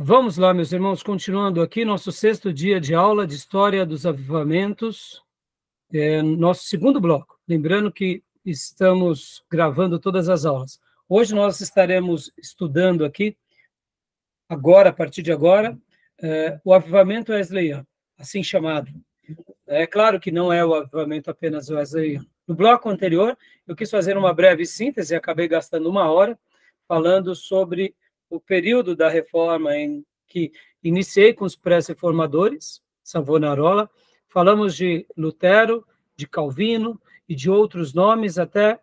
Vamos lá, meus irmãos, continuando aqui, nosso sexto dia de aula de História dos Avivamentos, é, nosso segundo bloco. Lembrando que estamos gravando todas as aulas. Hoje nós estaremos estudando aqui, agora, a partir de agora, é, o avivamento wesleyano, assim chamado. É claro que não é o avivamento apenas wesleyano. No bloco anterior, eu quis fazer uma breve síntese, acabei gastando uma hora falando sobre o período da reforma em que iniciei com os pré-reformadores, Savonarola, falamos de Lutero, de Calvino e de outros nomes até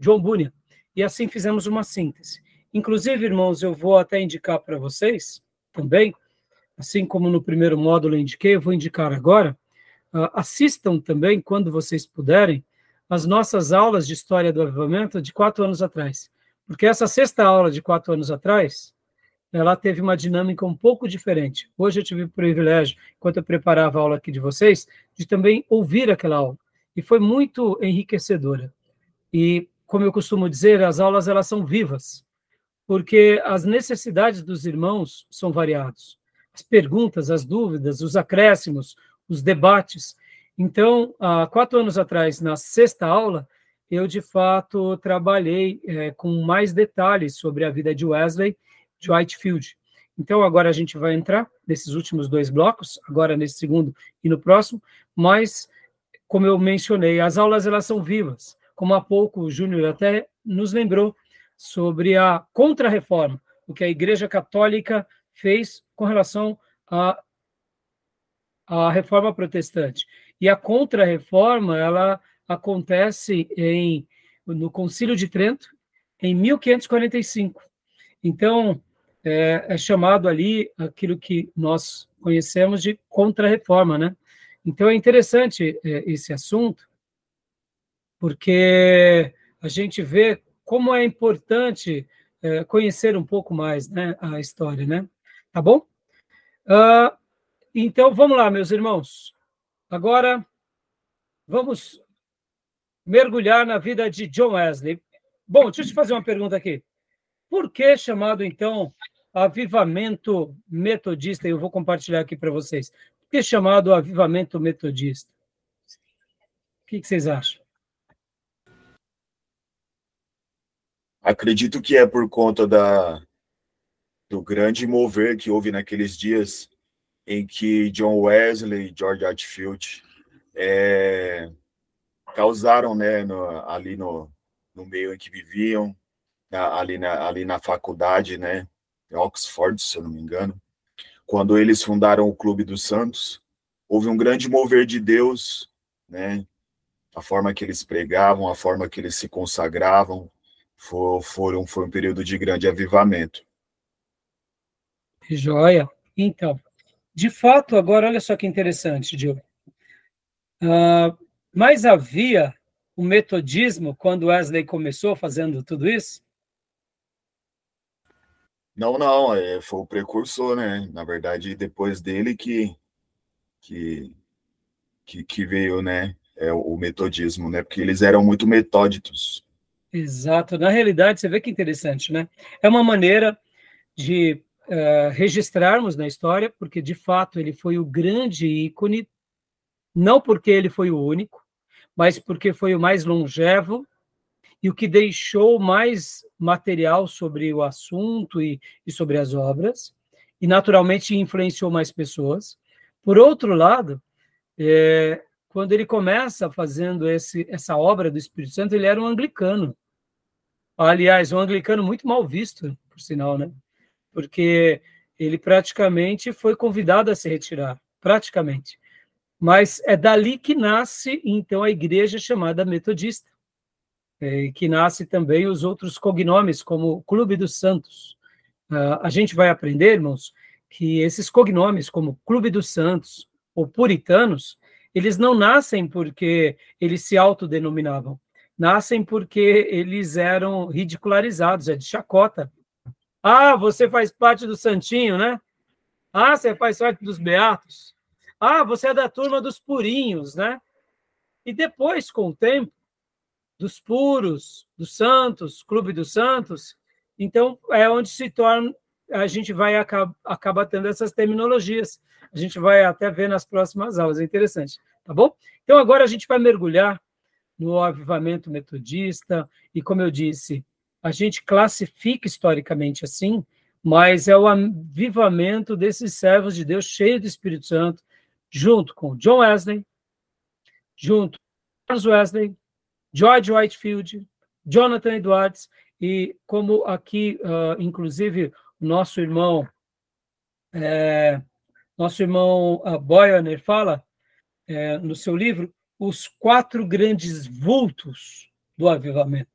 John Bunyan. E assim fizemos uma síntese. Inclusive, irmãos, eu vou até indicar para vocês também, assim como no primeiro módulo eu indiquei, eu vou indicar agora, uh, assistam também, quando vocês puderem, as nossas aulas de História do Avivamento de quatro anos atrás. Porque essa sexta aula de quatro anos atrás, ela teve uma dinâmica um pouco diferente. Hoje eu tive o privilégio, enquanto eu preparava a aula aqui de vocês, de também ouvir aquela aula. E foi muito enriquecedora. E, como eu costumo dizer, as aulas elas são vivas, porque as necessidades dos irmãos são variadas. As perguntas, as dúvidas, os acréscimos, os debates. Então, há quatro anos atrás, na sexta aula, eu de fato trabalhei é, com mais detalhes sobre a vida de Wesley, de Whitefield. Então, agora a gente vai entrar nesses últimos dois blocos, agora nesse segundo e no próximo, mas, como eu mencionei, as aulas elas são vivas. Como há pouco o Júnior até nos lembrou sobre a contra-reforma, o que a Igreja Católica fez com relação à, à reforma protestante. E a contra-reforma, ela acontece em, no Concílio de Trento, em 1545. Então, é, é chamado ali aquilo que nós conhecemos de contra-reforma, né? Então, é interessante é, esse assunto, porque a gente vê como é importante é, conhecer um pouco mais né, a história, né? Tá bom? Uh, então, vamos lá, meus irmãos. Agora, vamos mergulhar na vida de John Wesley. Bom, deixa eu te fazer uma pergunta aqui. Por que chamado, então, avivamento metodista? Eu vou compartilhar aqui para vocês. Por que chamado avivamento metodista? O que, que vocês acham? Acredito que é por conta da, do grande mover que houve naqueles dias em que John Wesley George Hatfield é, causaram, né, no, ali no, no meio em que viviam, ali na, ali na faculdade, né, Oxford, se eu não me engano, quando eles fundaram o Clube dos Santos, houve um grande mover de Deus, né, a forma que eles pregavam, a forma que eles se consagravam, foi, foram, foi um período de grande avivamento. Joia. Então, de fato, agora olha só que interessante, Diogo. Uh, mas havia o metodismo quando Wesley começou fazendo tudo isso? Não, não, é, foi o precursor, né? Na verdade, depois dele que que, que, que veio, né? É, o metodismo, né? Porque eles eram muito metódicos. Exato. Na realidade, você vê que interessante, né? É uma maneira de uh, registrarmos na história, porque de fato ele foi o grande ícone, não porque ele foi o único, mas porque foi o mais longevo e o que deixou mais material sobre o assunto e, e sobre as obras, e naturalmente influenciou mais pessoas. Por outro lado, é, quando ele começa fazendo esse, essa obra do Espírito Santo, ele era um anglicano. Aliás, um anglicano muito mal visto, por sinal, né? Porque ele praticamente foi convidado a se retirar, praticamente. Mas é dali que nasce, então, a igreja chamada metodista, é, que nasce também os outros cognomes, como Clube dos Santos. Uh, a gente vai aprender, irmãos, que esses cognomes, como Clube dos Santos ou Puritanos, eles não nascem porque eles se autodenominavam, nascem porque eles eram ridicularizados, é de chacota. Ah, você faz parte do Santinho, né? Ah, você faz parte dos Beatos. Ah, você é da turma dos purinhos, né? E depois, com o tempo, dos puros, dos santos, clube dos santos, então é onde se torna a gente vai acabar, acaba tendo essas terminologias. A gente vai até ver nas próximas aulas, é interessante, tá bom? Então agora a gente vai mergulhar no avivamento metodista, e como eu disse, a gente classifica historicamente assim, mas é o avivamento desses servos de Deus cheios do Espírito Santo, junto com John Wesley, junto com Charles Wesley, George Whitefield, Jonathan Edwards, e como aqui, uh, inclusive, nosso irmão, é, nosso irmão uh, Boyaner fala é, no seu livro, os quatro grandes vultos do avivamento.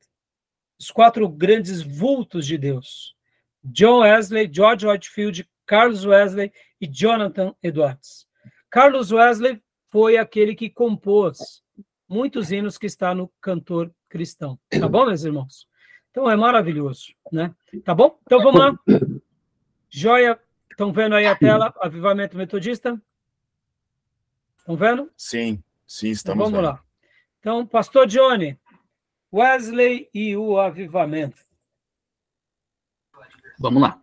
Os quatro grandes vultos de Deus. John Wesley, George Whitefield, Carlos Wesley e Jonathan Edwards. Carlos Wesley foi aquele que compôs muitos hinos que está no cantor cristão. Tá bom, meus irmãos? Então é maravilhoso, né? Tá bom? Então vamos lá. Joia, estão vendo aí a tela, Avivamento Metodista? Estão vendo? Sim, sim, estamos então, vamos vendo. lá. Então, Pastor Johnny, Wesley e o Avivamento. Vamos lá.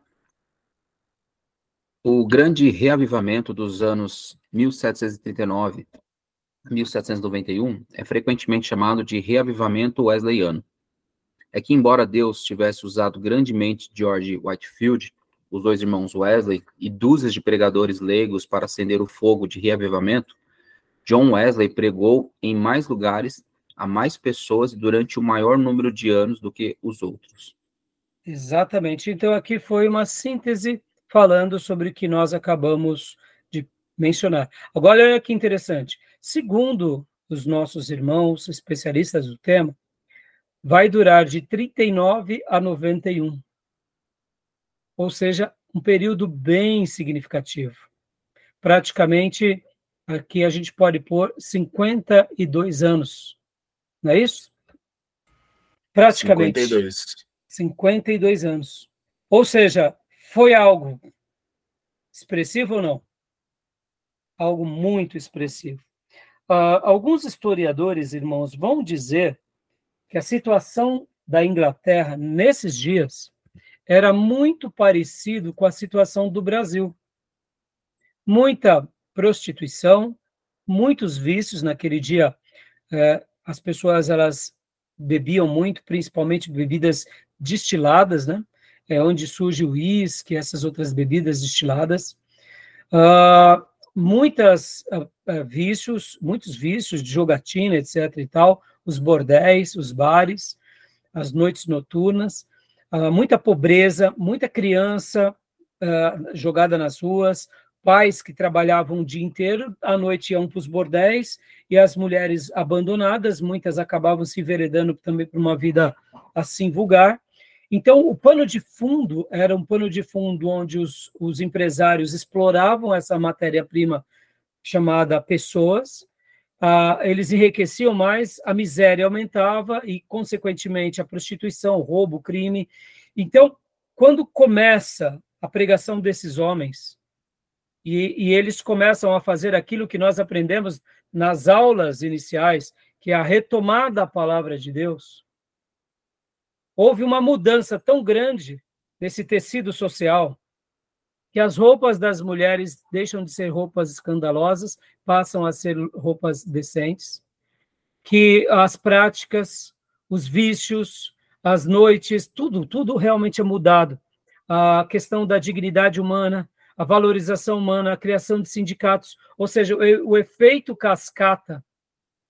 O grande reavivamento dos anos 1739 a 1791 é frequentemente chamado de reavivamento wesleyano. É que, embora Deus tivesse usado grandemente George Whitefield, os dois irmãos Wesley e dúzias de pregadores leigos para acender o fogo de reavivamento, John Wesley pregou em mais lugares a mais pessoas durante o maior número de anos do que os outros. Exatamente. Então, aqui foi uma síntese falando sobre o que nós acabamos mencionar. Agora, olha que interessante. Segundo os nossos irmãos especialistas do tema, vai durar de 39 a 91. Ou seja, um período bem significativo. Praticamente, aqui a gente pode pôr 52 anos. Não é isso? Praticamente. 52. 52 anos. Ou seja, foi algo expressivo ou não? Algo muito expressivo. Uh, alguns historiadores, irmãos, vão dizer que a situação da Inglaterra nesses dias era muito parecido com a situação do Brasil. Muita prostituição, muitos vícios naquele dia. Eh, as pessoas elas bebiam muito, principalmente bebidas destiladas, né? É onde surge o uísque, essas outras bebidas destiladas. Uh, muitas uh, uh, vícios, muitos vícios de jogatina, etc. e tal, os bordéis, os bares, as noites noturnas, muita pobreza, muita criança jogada nas ruas, pais que trabalhavam o dia inteiro, à noite iam para os bordéis, e as mulheres abandonadas, muitas acabavam se enveredando também para uma vida assim vulgar. Então, o pano de fundo era um pano de fundo onde os, os empresários exploravam essa matéria-prima chamada pessoas, ah, eles enriqueciam mais, a miséria aumentava e, consequentemente, a prostituição, o roubo, o crime. Então, quando começa a pregação desses homens, e, e eles começam a fazer aquilo que nós aprendemos nas aulas iniciais, que é a retomada da palavra de Deus, houve uma mudança tão grande nesse tecido social que as roupas das mulheres deixam de ser roupas escandalosas, passam a ser roupas decentes, que as práticas, os vícios, as noites, tudo, tudo realmente é mudado. A questão da dignidade humana, a valorização humana, a criação de sindicatos, ou seja, o, efeito cascata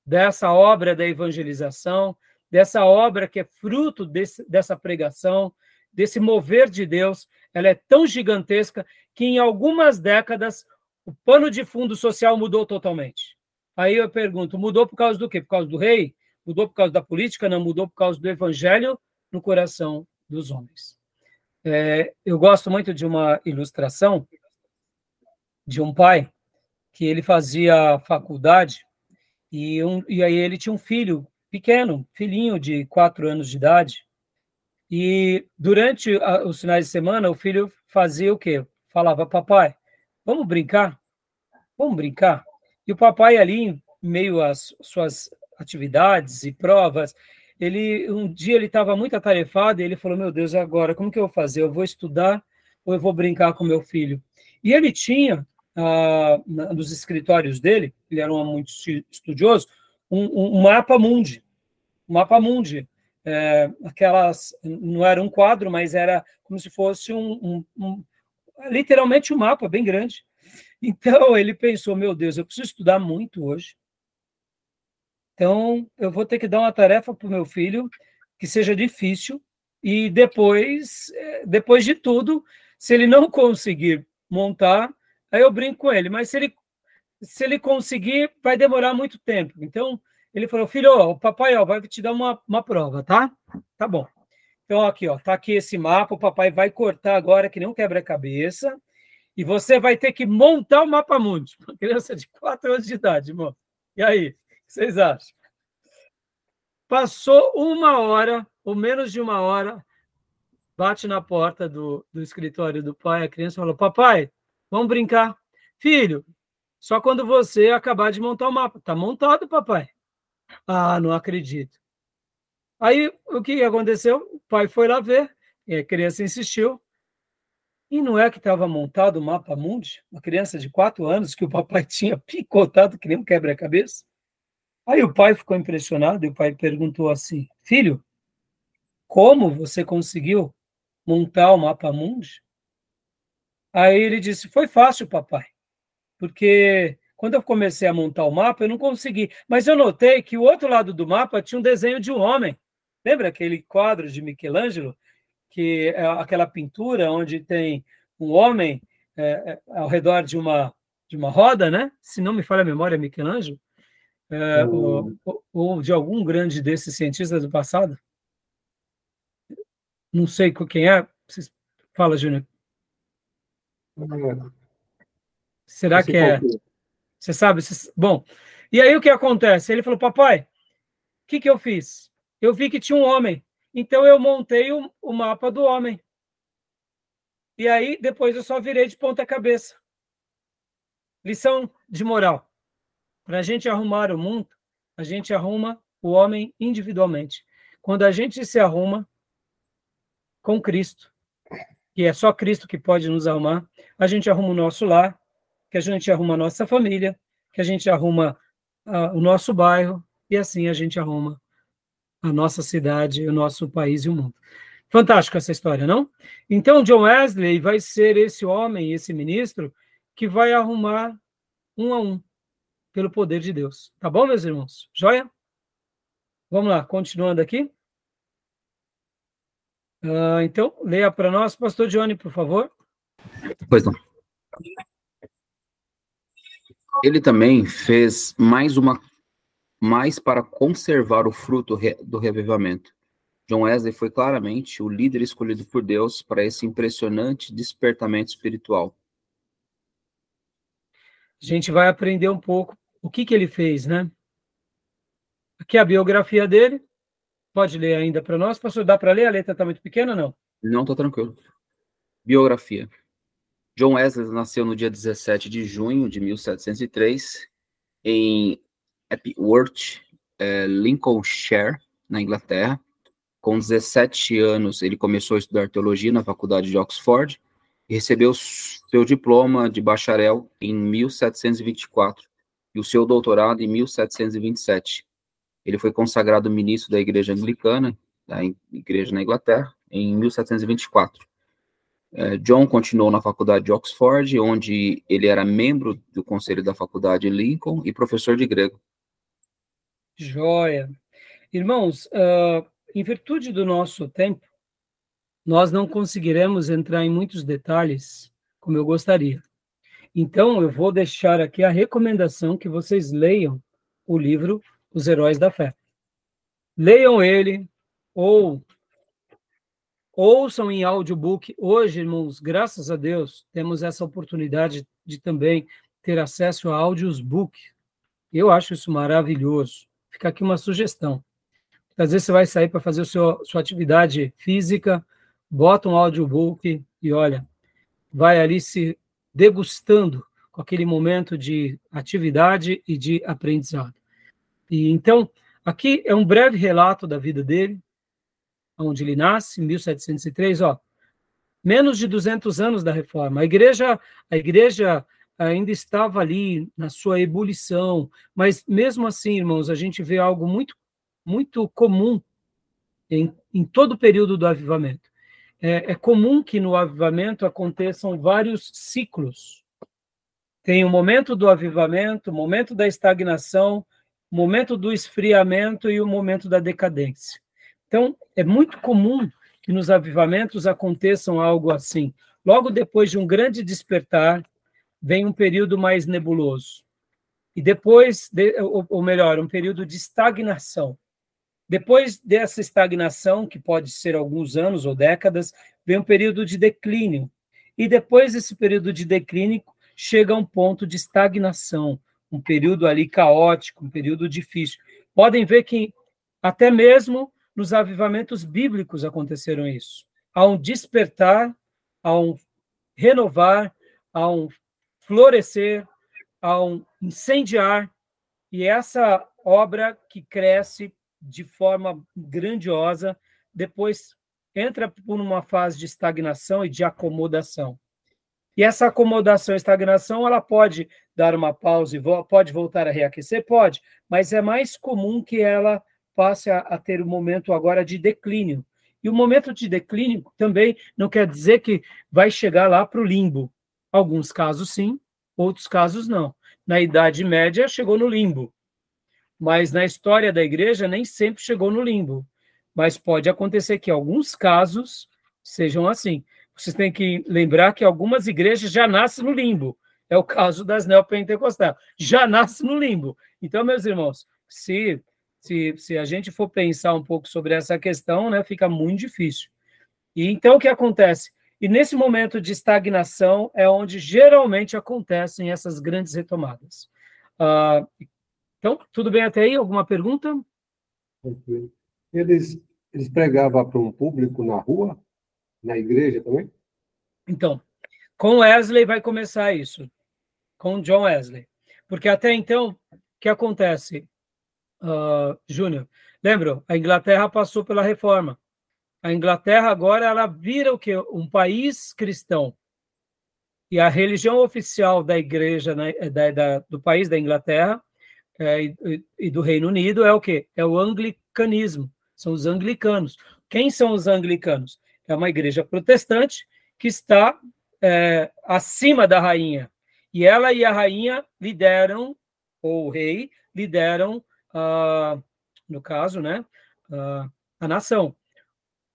dessa obra da evangelização, dessa obra que é fruto desse, dessa pregação, desse mover de Deus, ela é tão gigantesca que em algumas décadas o pano de fundo social mudou totalmente. Aí eu pergunto, mudou por causa do quê? Por causa do rei? Mudou por causa da política? Não, mudou por causa do evangelho no coração dos homens. É, eu gosto muito de uma ilustração de um pai que ele fazia faculdade e, um, e aí ele tinha um filho pequeno, filhinho de quatro anos de idade, e durante a, os finais de semana o filho fazia o quê? Falava, papai, vamos brincar? Vamos brincar? E o papai ali, em meio às suas atividades e provas, ele um dia ele estava muito atarefado e ele falou, meu Deus, agora como que eu vou fazer? Eu vou estudar ou eu vou brincar com meu filho? E ele tinha, ah, nos escritórios dele, ele era um muito estudioso, um, um mapa mundi. Um mapa mundi. É, aquelas, não era um quadro, mas era como se fosse um, um, um literalmente um mapa bem grande. Então ele pensou: meu Deus, eu preciso estudar muito hoje. Então eu vou ter que dar uma tarefa para o meu filho que seja difícil e depois, é, depois de tudo, se ele não conseguir montar, aí eu brinco com ele. Mas se ele se ele conseguir, vai demorar muito tempo. Então ele falou: filho, ó, o papai ó, vai te dar uma, uma prova, tá? Tá bom. Então, aqui, ó, tá aqui esse mapa, o papai vai cortar agora que um quebra-cabeça, e você vai ter que montar o mapa mundi. Uma criança de 4 anos de idade, irmão. E aí, o que vocês acham? Passou uma hora, ou menos de uma hora, bate na porta do, do escritório do pai, a criança falou: Papai, vamos brincar. Filho, só quando você acabar de montar o mapa. Tá montado, papai. Ah, não acredito. Aí o que aconteceu? O pai foi lá ver, a criança insistiu. E não é que estava montado o mapa mundi? Uma criança de quatro anos que o papai tinha picotado que nem um quebra-cabeça. Aí o pai ficou impressionado e o pai perguntou assim: Filho, como você conseguiu montar o mapa mundi? Aí ele disse: Foi fácil, papai, porque quando eu comecei a montar o mapa, eu não consegui. Mas eu notei que o outro lado do mapa tinha um desenho de um homem. Lembra aquele quadro de Michelangelo? Que é aquela pintura onde tem um homem é, é ao redor de uma, de uma roda, né? Se não me falha a memória, Michelangelo. É, ou, ou, de algum grande desses cientistas do passado. Não sei quem é. Fala, Júnior. Será que é? Você sabe? Bom, e aí o que acontece? Ele falou, papai, o que, que eu fiz? Eu vi que tinha um homem, então eu montei o, o mapa do homem. E aí depois eu só virei de ponta cabeça. Lição de moral. Para a gente arrumar o mundo, a gente arruma o homem individualmente. Quando a gente se arruma com Cristo, que é só Cristo que pode nos arrumar, a gente arruma o nosso lar, que a gente arruma a nossa família, que a gente arruma uh, o nosso bairro, e assim a gente arruma a nossa cidade, o nosso país e o mundo. Fantástico essa história, não? Então, John Wesley vai ser esse homem, esse ministro, que vai arrumar um a um, pelo poder de Deus. Tá bom, meus irmãos? Joia? Vamos lá, continuando aqui. Uh, então, leia para nós, pastor Johnny, por favor. Pois não. Ele também fez mais uma mais para conservar o fruto do revivamento. John Wesley foi claramente o líder escolhido por Deus para esse impressionante despertamento espiritual. A gente vai aprender um pouco o que, que ele fez, né? Aqui é a biografia dele. Pode ler ainda para nós? Pastor, dá para ler? A letra está muito pequena não? Não, está tranquilo. Biografia. John Wesley nasceu no dia 17 de junho de 1703 em Epworth, é, Lincolnshire, na Inglaterra. Com 17 anos, ele começou a estudar teologia na faculdade de Oxford e recebeu seu diploma de bacharel em 1724 e o seu doutorado em 1727. Ele foi consagrado ministro da Igreja Anglicana, da Igreja na Inglaterra, em 1724. É, John continuou na faculdade de Oxford, onde ele era membro do conselho da faculdade Lincoln e professor de grego. Joia. Irmãos, uh, em virtude do nosso tempo, nós não conseguiremos entrar em muitos detalhes como eu gostaria. Então, eu vou deixar aqui a recomendação que vocês leiam o livro Os Heróis da Fé. Leiam ele, ou ouçam em audiobook. Hoje, irmãos, graças a Deus, temos essa oportunidade de também ter acesso a audiobook. Eu acho isso maravilhoso. Fica aqui uma sugestão. Às vezes você vai sair para fazer a sua, sua atividade física, bota um audiobook e olha, vai ali se degustando com aquele momento de atividade e de aprendizado. E então, aqui é um breve relato da vida dele, onde ele nasce, em 1703, ó. menos de 200 anos da reforma. A igreja, a igreja ainda estava ali na sua ebulição, mas mesmo assim, irmãos, a gente vê algo muito, muito comum em, em todo o período do avivamento. É, é comum que no avivamento aconteçam vários ciclos. Tem o momento do avivamento, o momento da estagnação, o momento do esfriamento e o momento da decadência. Então, é muito comum que nos avivamentos aconteçam algo assim. Logo depois de um grande despertar, vem um período mais nebuloso. E depois, de, ou melhor, um período de estagnação. Depois dessa estagnação, que pode ser alguns anos ou décadas, vem um período de declínio. E depois desse período de declínio, chega um ponto de estagnação, um período ali caótico, um período difícil. Podem ver que até mesmo nos avivamentos bíblicos aconteceram isso. Há um despertar, há um renovar, há um florescer, há um incendiar, e essa obra que cresce de forma grandiosa, depois entra por uma fase de estagnação e de acomodação. E essa acomodação e estagnação, ela pode dar uma pausa e pode voltar a reaquecer? Pode, mas é mais comum que ela passe a, a ter um momento agora de declínio. E o momento de declínio também não quer dizer que vai chegar lá para o limbo. Alguns casos sim, outros casos não. Na Idade Média chegou no limbo, mas na história da igreja nem sempre chegou no limbo. Mas pode acontecer que alguns casos sejam assim. Vocês têm que lembrar que algumas igrejas já nascem no limbo. É o caso das neopentecostais. Já nasce no limbo. Então, meus irmãos, se se, se a gente for pensar um pouco sobre essa questão, né, fica muito difícil. E então o que acontece? E nesse momento de estagnação é onde geralmente acontecem essas grandes retomadas. Uh, então, tudo bem até aí? Alguma pergunta? Eles, eles pregavam para um público na rua, na igreja também? Então, com Wesley vai começar isso, com John Wesley. Porque até então, o que acontece? Uh, Júnior. Lembra? A Inglaterra passou pela reforma. A Inglaterra agora ela vira o que um país cristão. E a religião oficial da igreja né, da, da, do país da Inglaterra é, e, e, do Reino Unido é o que? É o anglicanismo. São os anglicanos. Quem são os anglicanos? É uma igreja protestante que está é, acima da rainha. E ela e a rainha lideram, ou o rei, lideram uh, no caso, né, uh, a nação.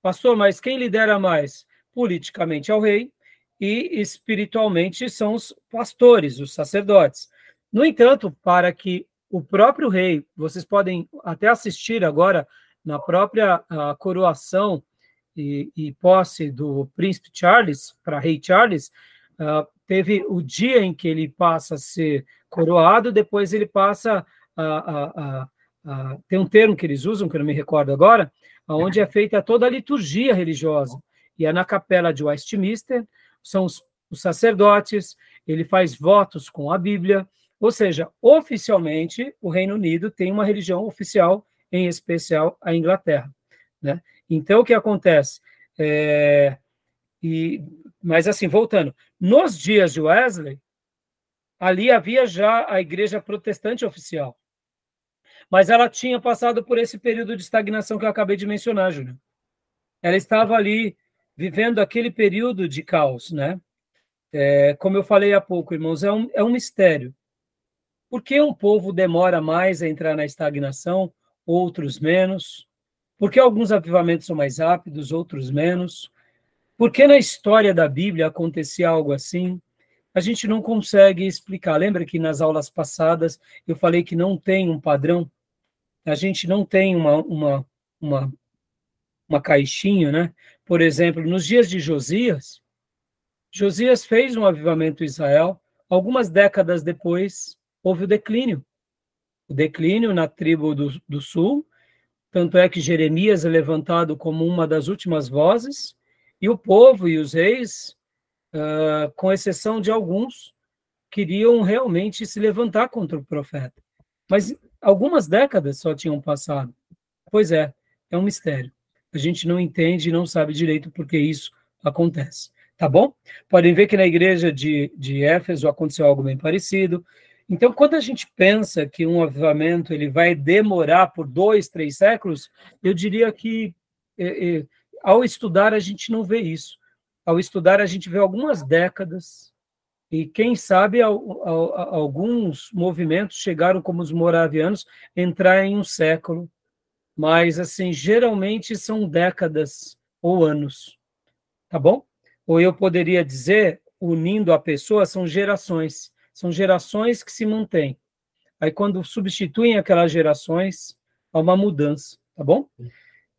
Pastor, mas quem lidera mais? Politicamente é o rei e espiritualmente são os pastores, os sacerdotes. No entanto, para que o próprio rei, vocês podem até assistir agora na própria uh, coroação e, e, posse do príncipe Charles para rei Charles, uh, teve o dia em que ele passa a ser coroado, depois ele passa a, a, a, tem um termo que eles usam, que eu não me recordo agora, onde é feita toda a liturgia religiosa. E é na capela de Westminster, são os, os sacerdotes, ele faz votos com a Bíblia, ou seja, oficialmente o Reino Unido tem uma religião oficial, em especial a Inglaterra. Né? Então, o que acontece? É, e, mas, assim, voltando, nos dias de Wesley, ali havia já a igreja protestante oficial. Mas ela tinha passado por esse período de estagnação que eu acabei de mencionar, Júnior. Ela estava ali vivendo aquele período de caos, né? É, como eu falei há pouco, irmãos, é um, é um mistério. Por que um povo demora mais a entrar na estagnação, outros menos? Por que alguns avivamentos são mais rápidos, outros menos? Por que na história da Bíblia acontecia algo assim? A gente não consegue explicar. Lembra que nas aulas passadas eu falei que não tem um padrão? A gente não tem uma, uma, uma, uma caixinha, né? Por exemplo, nos dias de Josias, Josias fez um avivamento em Israel, algumas décadas depois houve o declínio. O declínio na tribo do, do sul, tanto é que Jeremias é levantado como uma das últimas vozes, e o povo e os reis, uh, com exceção de alguns, queriam realmente se levantar contra o profeta. Mas algumas décadas só tinham passado. Pois é, é um mistério. A gente não entende e não sabe direito por que isso acontece. tá bom? Podem ver que na igreja de, de Éfeso aconteceu algo bem parecido. Então, quando a gente pensa que um avivamento ele vai demorar por dois, três séculos, eu diria que é, é, ao estudar a gente não vê isso. Ao estudar a gente vê algumas décadas e quem sabe alguns movimentos chegaram como os moravianos entrar em um século, mas assim geralmente são décadas ou anos, tá bom? Ou eu poderia dizer, unindo a pessoa, são gerações são gerações que se mantêm. Aí, quando substituem aquelas gerações, há uma mudança, tá bom?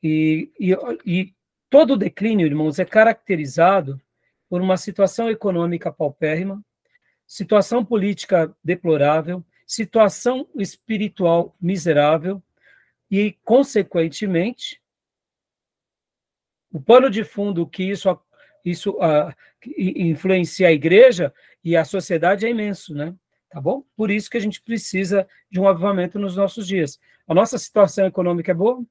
E, e, e todo declínio, irmãos, é caracterizado por uma situação econômica paupérrima, situação política deplorável, situação espiritual miserável e, consequentemente, o pano de fundo que isso isso uh, influencia a igreja e a sociedade é imenso, né? Tá bom? Por isso que a gente precisa de um avivamento nos nossos dias. A nossa situação econômica é boa,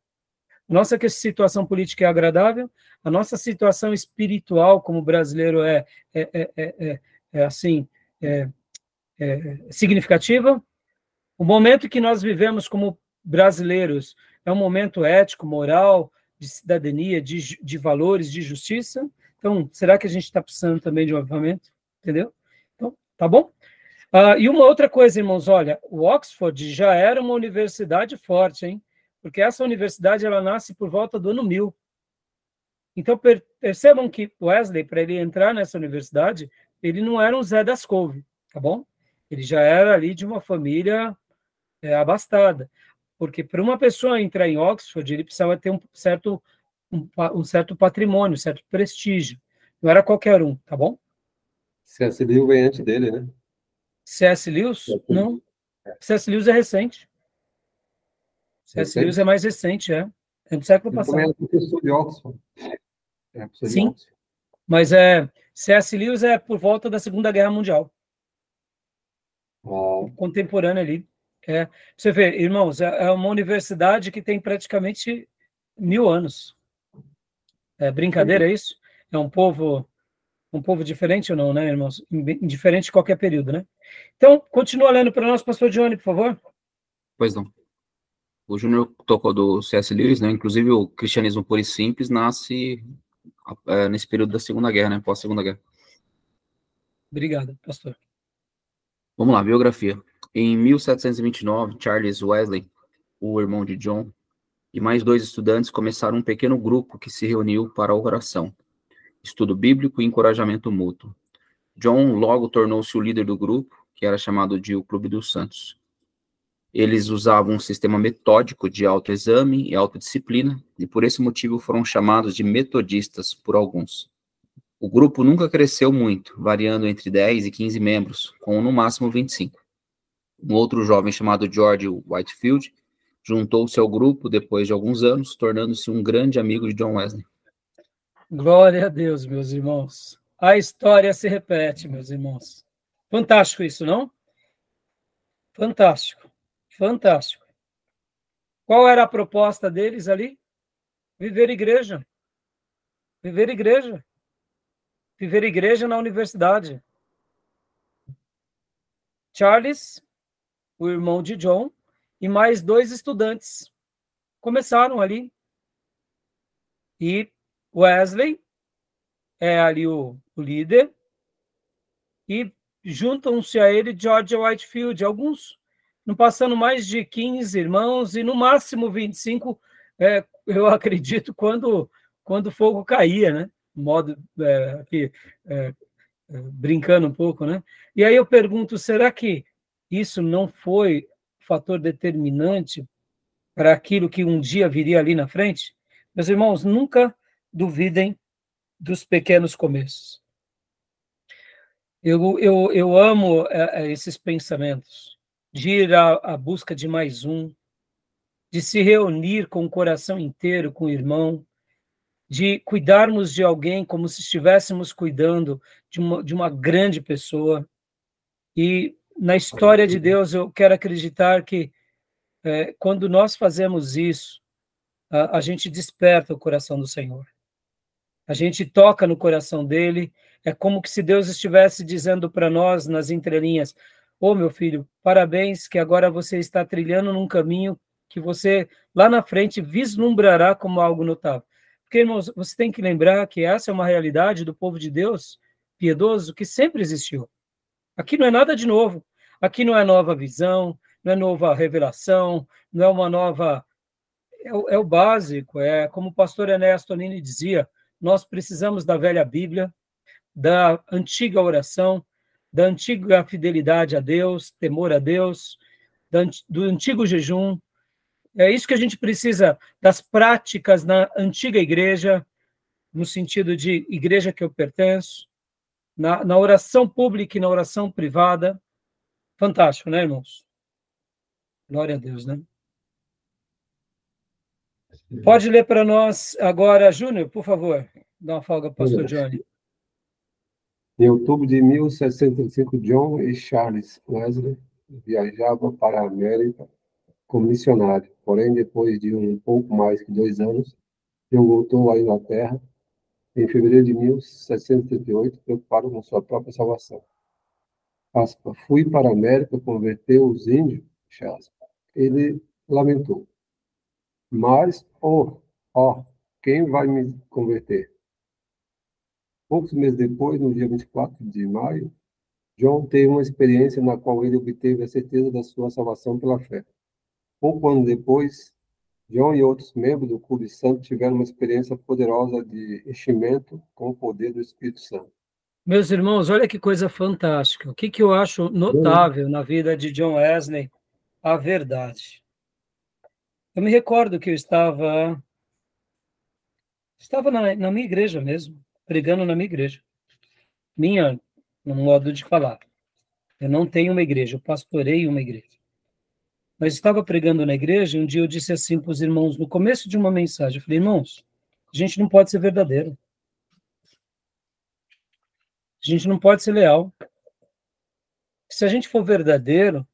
nossa situação política é agradável, a nossa situação espiritual como brasileiro é, é, é, é, é assim é, é significativa. O momento que nós vivemos como brasileiros é um momento ético, moral, de cidadania, de, de valores, de justiça. Então, será que a gente está precisando também de um avivamento? Entendeu? Então, tá bom? Uh, e uma outra coisa, irmãos, olha, o Oxford já era uma universidade forte, hein? Porque essa universidade ela nasce por volta do ano 1000. Então, per percebam que Wesley, para ele entrar nessa universidade, ele não era um Zé das Couve, tá bom? Ele já era ali de uma família é, abastada. Porque para uma pessoa entrar em Oxford, ele precisava ter um certo um, um certo patrimônio, um certo prestígio. Não era qualquer um, tá bom? C.S. Lewis vem antes dele, né? C.S. Lewis? Não. C.S. Lewis é recente. C.S. Lewis é mais recente, é. É do século passado. Também é professor de Oxford. É, Sim. Oxford. Mas é, C.S. Lewis é por volta da Segunda Guerra Mundial. Oh. Contemporâneo ali. É, você vê, irmãos, é, é uma universidade que tem praticamente mil anos. É brincadeira é isso? É um povo um povo diferente ou não, né, irmãos? Indiferente de qualquer período, né? Então, continua lendo para nós, pastor Johnny, por favor. Pois não. O Júnior tocou do C.S. Lewis, né? Inclusive, o cristianismo puro e simples nasce é, nesse período da Segunda Guerra, né? Pós-Segunda Guerra. Obrigado, pastor. Vamos lá, biografia. Em 1729, Charles Wesley, o irmão de John, e mais dois estudantes começaram um pequeno grupo que se reuniu para a oração, estudo bíblico e encorajamento mútuo. John logo tornou-se o líder do grupo, que era chamado de o Clube dos Santos. Eles usavam um sistema metódico de autoexame e autodisciplina, e por esse motivo foram chamados de metodistas por alguns. O grupo nunca cresceu muito, variando entre 10 e 15 membros, com no máximo 25. Um outro jovem chamado George Whitefield juntou-se ao grupo depois de alguns anos, tornando-se um grande amigo de John Wesley. Glória a Deus, meus irmãos. A história se repete, meus irmãos. Fantástico isso, não? Fantástico. Fantástico. Qual era a proposta deles ali? Viver igreja. Viver igreja. Viver igreja na universidade. Charles, o irmão de John, e mais dois estudantes começaram ali. E Wesley é ali o, o líder, e juntam-se a ele George Whitefield, alguns, não passando mais de 15 irmãos, e no máximo 25, é, eu acredito, quando, quando o fogo caía, né? Modo é, aqui, é, é, brincando um pouco, né? E aí eu pergunto, será que isso não foi fator determinante para aquilo que um dia viria ali na frente? Meus irmãos, nunca duvidem dos pequenos começos. Eu, eu, eu amo é, é, esses pensamentos, de ir à, à busca de mais um, de se reunir com o coração inteiro com o irmão, de cuidarmos de alguém como se estivéssemos cuidando de uma, de uma grande pessoa. E na história de Deus, eu quero acreditar que é, quando nós fazemos isso, a, a gente desperta o coração do Senhor. A gente toca no coração dele, É como que se Deus estivesse dizendo para nós nas entrelinhas: Ô meu filho, parabéns, que agora você está trilhando num caminho que você lá na frente vislumbrará como algo notável. Porque, irmãos, você tem que lembrar que essa é uma realidade do povo de Deus piedoso que sempre existiu. Aqui não é nada de novo. Aqui não é nova visão, não é nova revelação, não é uma nova. É o, é o básico, é como o pastor Ernesto Nini dizia: nós precisamos da velha Bíblia, da antiga oração, da antiga fidelidade a Deus, temor a Deus, do antigo jejum. É isso que a gente precisa das práticas na antiga igreja, no sentido de igreja que eu pertenço, na, na oração pública e na oração privada. Fantástico, né, irmãos? Glória a Deus, né? Pode ler para nós agora, Júnior, por favor. Dá uma folga para o pastor Johnny. Em outubro de 1705, John e Charles Wesley viajavam para a América como missionário. Porém, depois de um pouco mais que dois anos, John voltou à Inglaterra em fevereiro de 1738, preocupado com sua própria salvação. Aspa, fui para a América converter os índios. Ele lamentou. Mas, oh, oh, quem vai me converter? Poucos meses depois, no dia 24 de maio, John teve uma experiência na qual ele obteve a certeza da sua salvação pela fé. Pouco ano depois, John e outros membros do Clube Santo tiveram uma experiência poderosa de enchimento com o poder do Espírito Santo. Meus irmãos, olha que coisa fantástica. O que, que eu acho notável na vida de John Wesley? A verdade. Eu me recordo que eu estava estava na, na minha igreja mesmo, pregando na minha igreja. Minha, no modo de falar. Eu não tenho uma igreja, eu pastorei uma igreja. Mas estava pregando na igreja e um dia eu disse assim para os irmãos, no começo de uma mensagem, eu falei, irmãos, a gente não pode ser verdadeiro. A gente não pode ser leal. Se a gente for verdadeiro,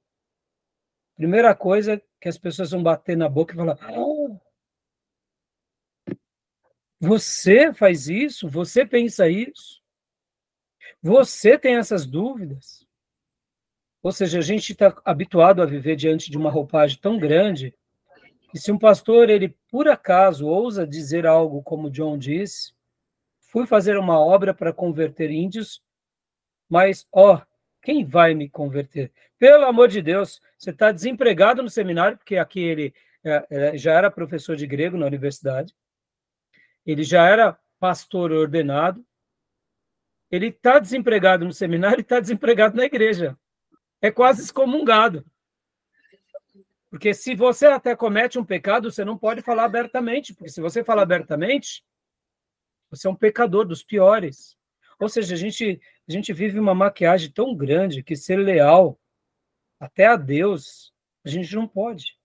primeira coisa que as pessoas vão bater na boca e falar: ah, você faz isso? Você pensa isso? Você tem essas dúvidas? Ou seja, a gente está habituado a viver diante de uma roupagem tão grande que se um pastor, ele por acaso ousa dizer algo como John disse, fui fazer uma obra para converter índios, mas, ó, quem vai me converter? Pelo amor de Deus, você está desempregado no seminário, porque aqui ele é, é, já era professor de grego na universidade, ele já era pastor ordenado, ele está desempregado no seminário e está desempregado na igreja. É quase excomungado. Porque se você até comete um pecado, você não pode falar abertamente, porque se você falar abertamente, você é um pecador dos piores. Ou seja, a gente, a gente vive uma maquiagem tão grande que ser leal até a Deus, a gente não pode.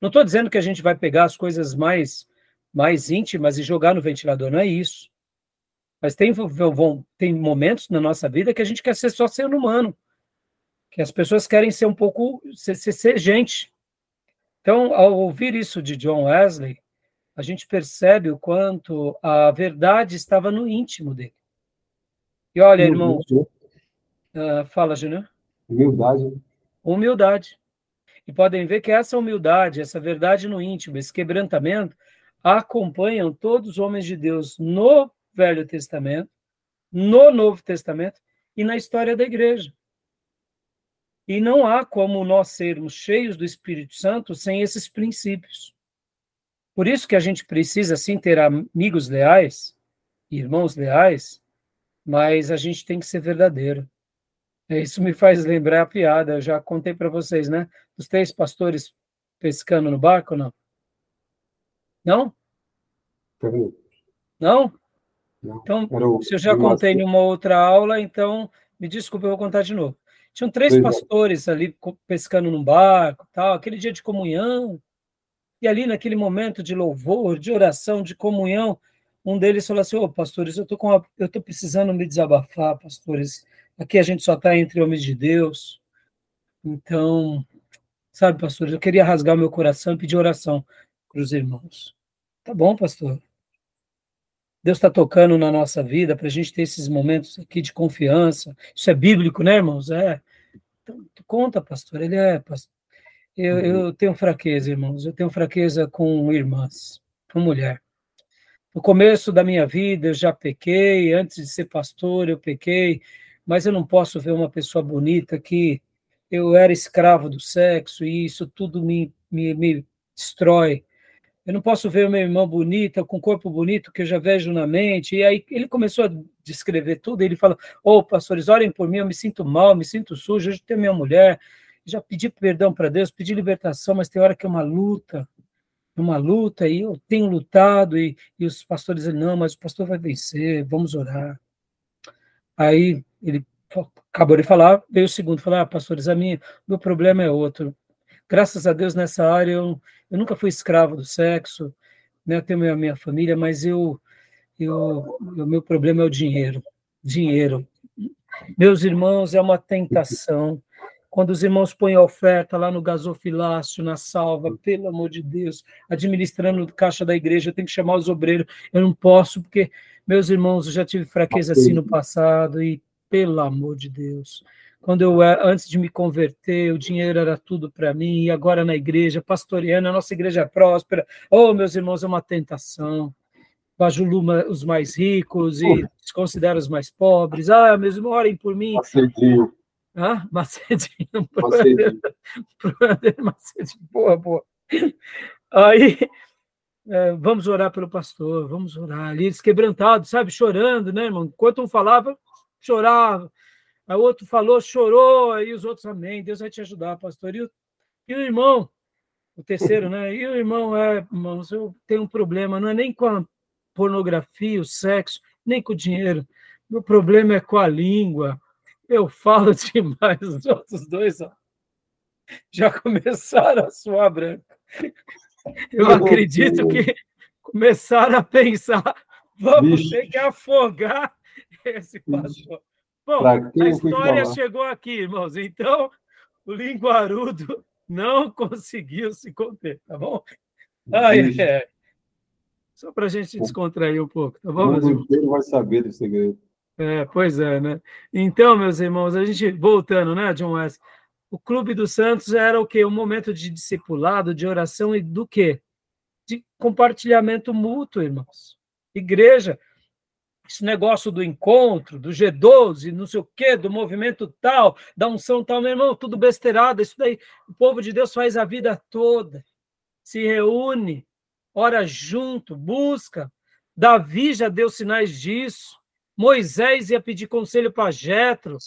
Não estou dizendo que a gente vai pegar as coisas mais mais íntimas e jogar no ventilador, não é isso. Mas tem, tem momentos na nossa vida que a gente quer ser só ser humano, que as pessoas querem ser um pouco, ser, ser, ser gente. Então, ao ouvir isso de John Wesley, a gente percebe o quanto a verdade estava no íntimo dele. E olha, irmão, uh, fala, Júnior. Humildade. Humildade. E podem ver que essa humildade, essa verdade no íntimo, esse quebrantamento, acompanham todos os homens de Deus no Velho Testamento, no Novo Testamento e na história da igreja. E não há como nós sermos cheios do Espírito Santo sem esses princípios. Por isso que a gente precisa, sim, ter amigos leais, irmãos leais, mas a gente tem que ser verdadeiro. Isso me faz lembrar a piada, eu já contei para vocês, né? Os três pastores pescando no barco, não? Não? Não? Não. Então, se eu já contei em uma outra aula, então me desculpe, eu vou contar de novo. Tinham três pastores ali pescando num barco, tal, aquele dia de comunhão. E ali naquele momento de louvor, de oração, de comunhão, um deles falou assim: "Ô, oh, pastores, eu tô com uma, eu tô precisando me desabafar, pastores. Aqui a gente só está entre homens de Deus. Então, sabe, pastores, eu queria rasgar meu coração e pedir oração para os irmãos. Tá bom, pastor. Deus está tocando na nossa vida para a gente ter esses momentos aqui de confiança. Isso é bíblico, né, irmãos? É. Então, conta, pastor. Ele é. Pastor. Eu, eu uhum. tenho fraqueza, irmãos. Eu tenho fraqueza com irmãs, com mulher. No começo da minha vida eu já pequei, antes de ser pastor eu pequei, mas eu não posso ver uma pessoa bonita que eu era escravo do sexo e isso tudo me, me, me destrói. Eu não posso ver uma irmã bonita, com corpo bonito, que eu já vejo na mente. E aí ele começou a descrever tudo. Ele fala: Ô, oh, pastores, orem por mim, eu me sinto mal, me sinto sujo. Hoje tenho minha mulher. Já pedi perdão para Deus, pedi libertação, mas tem hora que é uma luta. É uma luta, e eu tenho lutado. E, e os pastores dizem: Não, mas o pastor vai vencer, vamos orar. Aí ele acabou de falar, veio o segundo, falar: ah, pastores, a minha, meu problema é outro graças a Deus nessa área eu, eu nunca fui escravo do sexo, né? Eu tenho minha, minha família, mas eu, eu, o meu problema é o dinheiro, dinheiro. Meus irmãos, é uma tentação. Quando os irmãos põem a oferta lá no gasofilácio, na salva, pelo amor de Deus, administrando caixa da igreja, eu tenho que chamar os obreiros. Eu não posso, porque, meus irmãos, eu já tive fraqueza assim no passado e, pelo amor de Deus, quando eu antes de me converter, o dinheiro era tudo para mim, e agora na igreja, pastoreando, a nossa igreja é próspera. Oh, meus irmãos, é uma tentação. Bajuluma os mais ricos e desconsidera os mais pobres. Ah, meus irmãos, orem por mim. Macedinho. Ah, Macedinho. Macedinho. Macedinho. Boa, boa. Aí, é, vamos orar pelo pastor, vamos orar. Ali, eles quebrantados, sabe, chorando, né, irmão? Enquanto um falava, chorava. Aí o outro falou, chorou, aí os outros, amém, Deus vai te ajudar, pastor. E o, e o irmão, o terceiro, né? E o irmão, é, irmãos, eu tenho um problema, não é nem com a pornografia, o sexo, nem com o dinheiro. Meu problema é com a língua. Eu falo demais, os outros dois ó, já começaram a suar branco. Eu acredito que começaram a pensar, vamos Vixe. ter que afogar esse pastor. Bom, a história chegou aqui, irmãos. Então, o linguarudo não conseguiu se conter, tá bom? Ai, é. Só para a gente descontrair um pouco, tá bom, meus irmãos? inteiro vai saber do segredo. É, pois é, né? Então, meus irmãos, a gente, voltando, né, John West, o Clube dos Santos era o quê? Um momento de discipulado, de oração e do quê? De compartilhamento mútuo, irmãos. Igreja, esse negócio do encontro, do G12, não sei o quê, do movimento tal, da unção tal, meu irmão, tudo besteirado, isso daí o povo de Deus faz a vida toda, se reúne, ora junto, busca. Davi já deu sinais disso. Moisés ia pedir conselho para Jetro.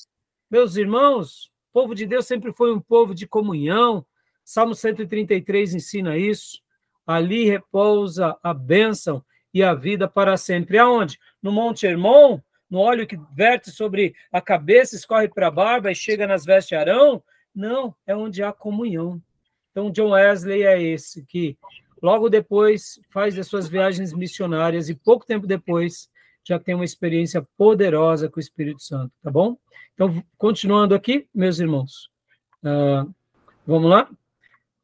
Meus irmãos, o povo de Deus sempre foi um povo de comunhão. Salmo 133 ensina isso. Ali repousa a bênção e a vida para sempre. Aonde? No Monte Hermon, no óleo que verte sobre a cabeça, escorre para a barba e chega nas vestes de Arão? Não, é onde há comunhão. Então, John Wesley é esse que logo depois faz as suas viagens missionárias e pouco tempo depois já tem uma experiência poderosa com o Espírito Santo, tá bom? Então, continuando aqui, meus irmãos, uh, vamos lá?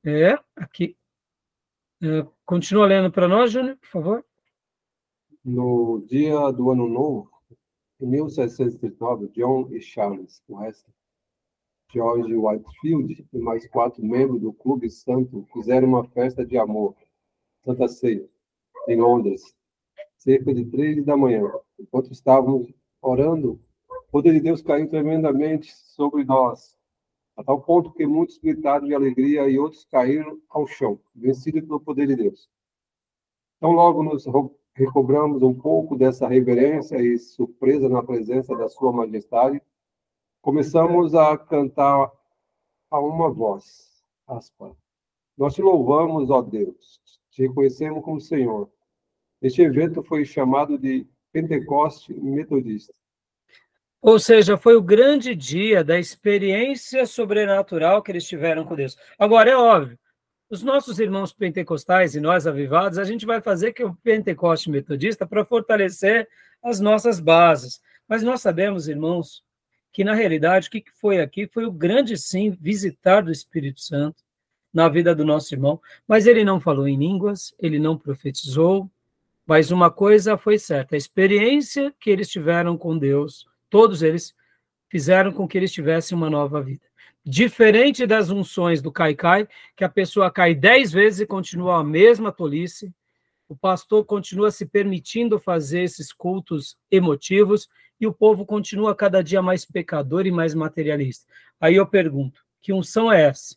É, aqui. Uh, continua lendo para nós, Júnior, por favor. No dia do Ano Novo, em 1739, John e Charles Wesley, George Whitefield e mais quatro membros do Clube Santo fizeram uma festa de amor, Santa Ceia, em Londres, cerca de três da manhã. Enquanto estávamos orando, o poder de Deus caiu tremendamente sobre nós, a tal ponto que muitos gritaram de alegria e outros caíram ao chão, vencidos pelo poder de Deus. Então, logo nos recobramos um pouco dessa reverência e surpresa na presença da Sua Majestade, começamos a cantar a uma voz. Aspa. Nós te louvamos, ó Deus, te reconhecemos como Senhor. Este evento foi chamado de Pentecoste Metodista. Ou seja, foi o grande dia da experiência sobrenatural que eles tiveram com Deus. Agora, é óbvio, os nossos irmãos pentecostais e nós avivados, a gente vai fazer que o Pentecoste Metodista para fortalecer as nossas bases. Mas nós sabemos, irmãos, que na realidade o que foi aqui foi o grande sim visitar do Espírito Santo na vida do nosso irmão, mas ele não falou em línguas, ele não profetizou, Mas uma coisa foi certa: a experiência que eles tiveram com Deus, todos eles, fizeram com que eles tivessem uma nova vida. Diferente das unções do cai-cai, que a pessoa cai dez vezes e continua a mesma tolice, o pastor continua se permitindo fazer esses cultos emotivos e o povo continua cada dia mais pecador e mais materialista. Aí eu pergunto: que unção é essa?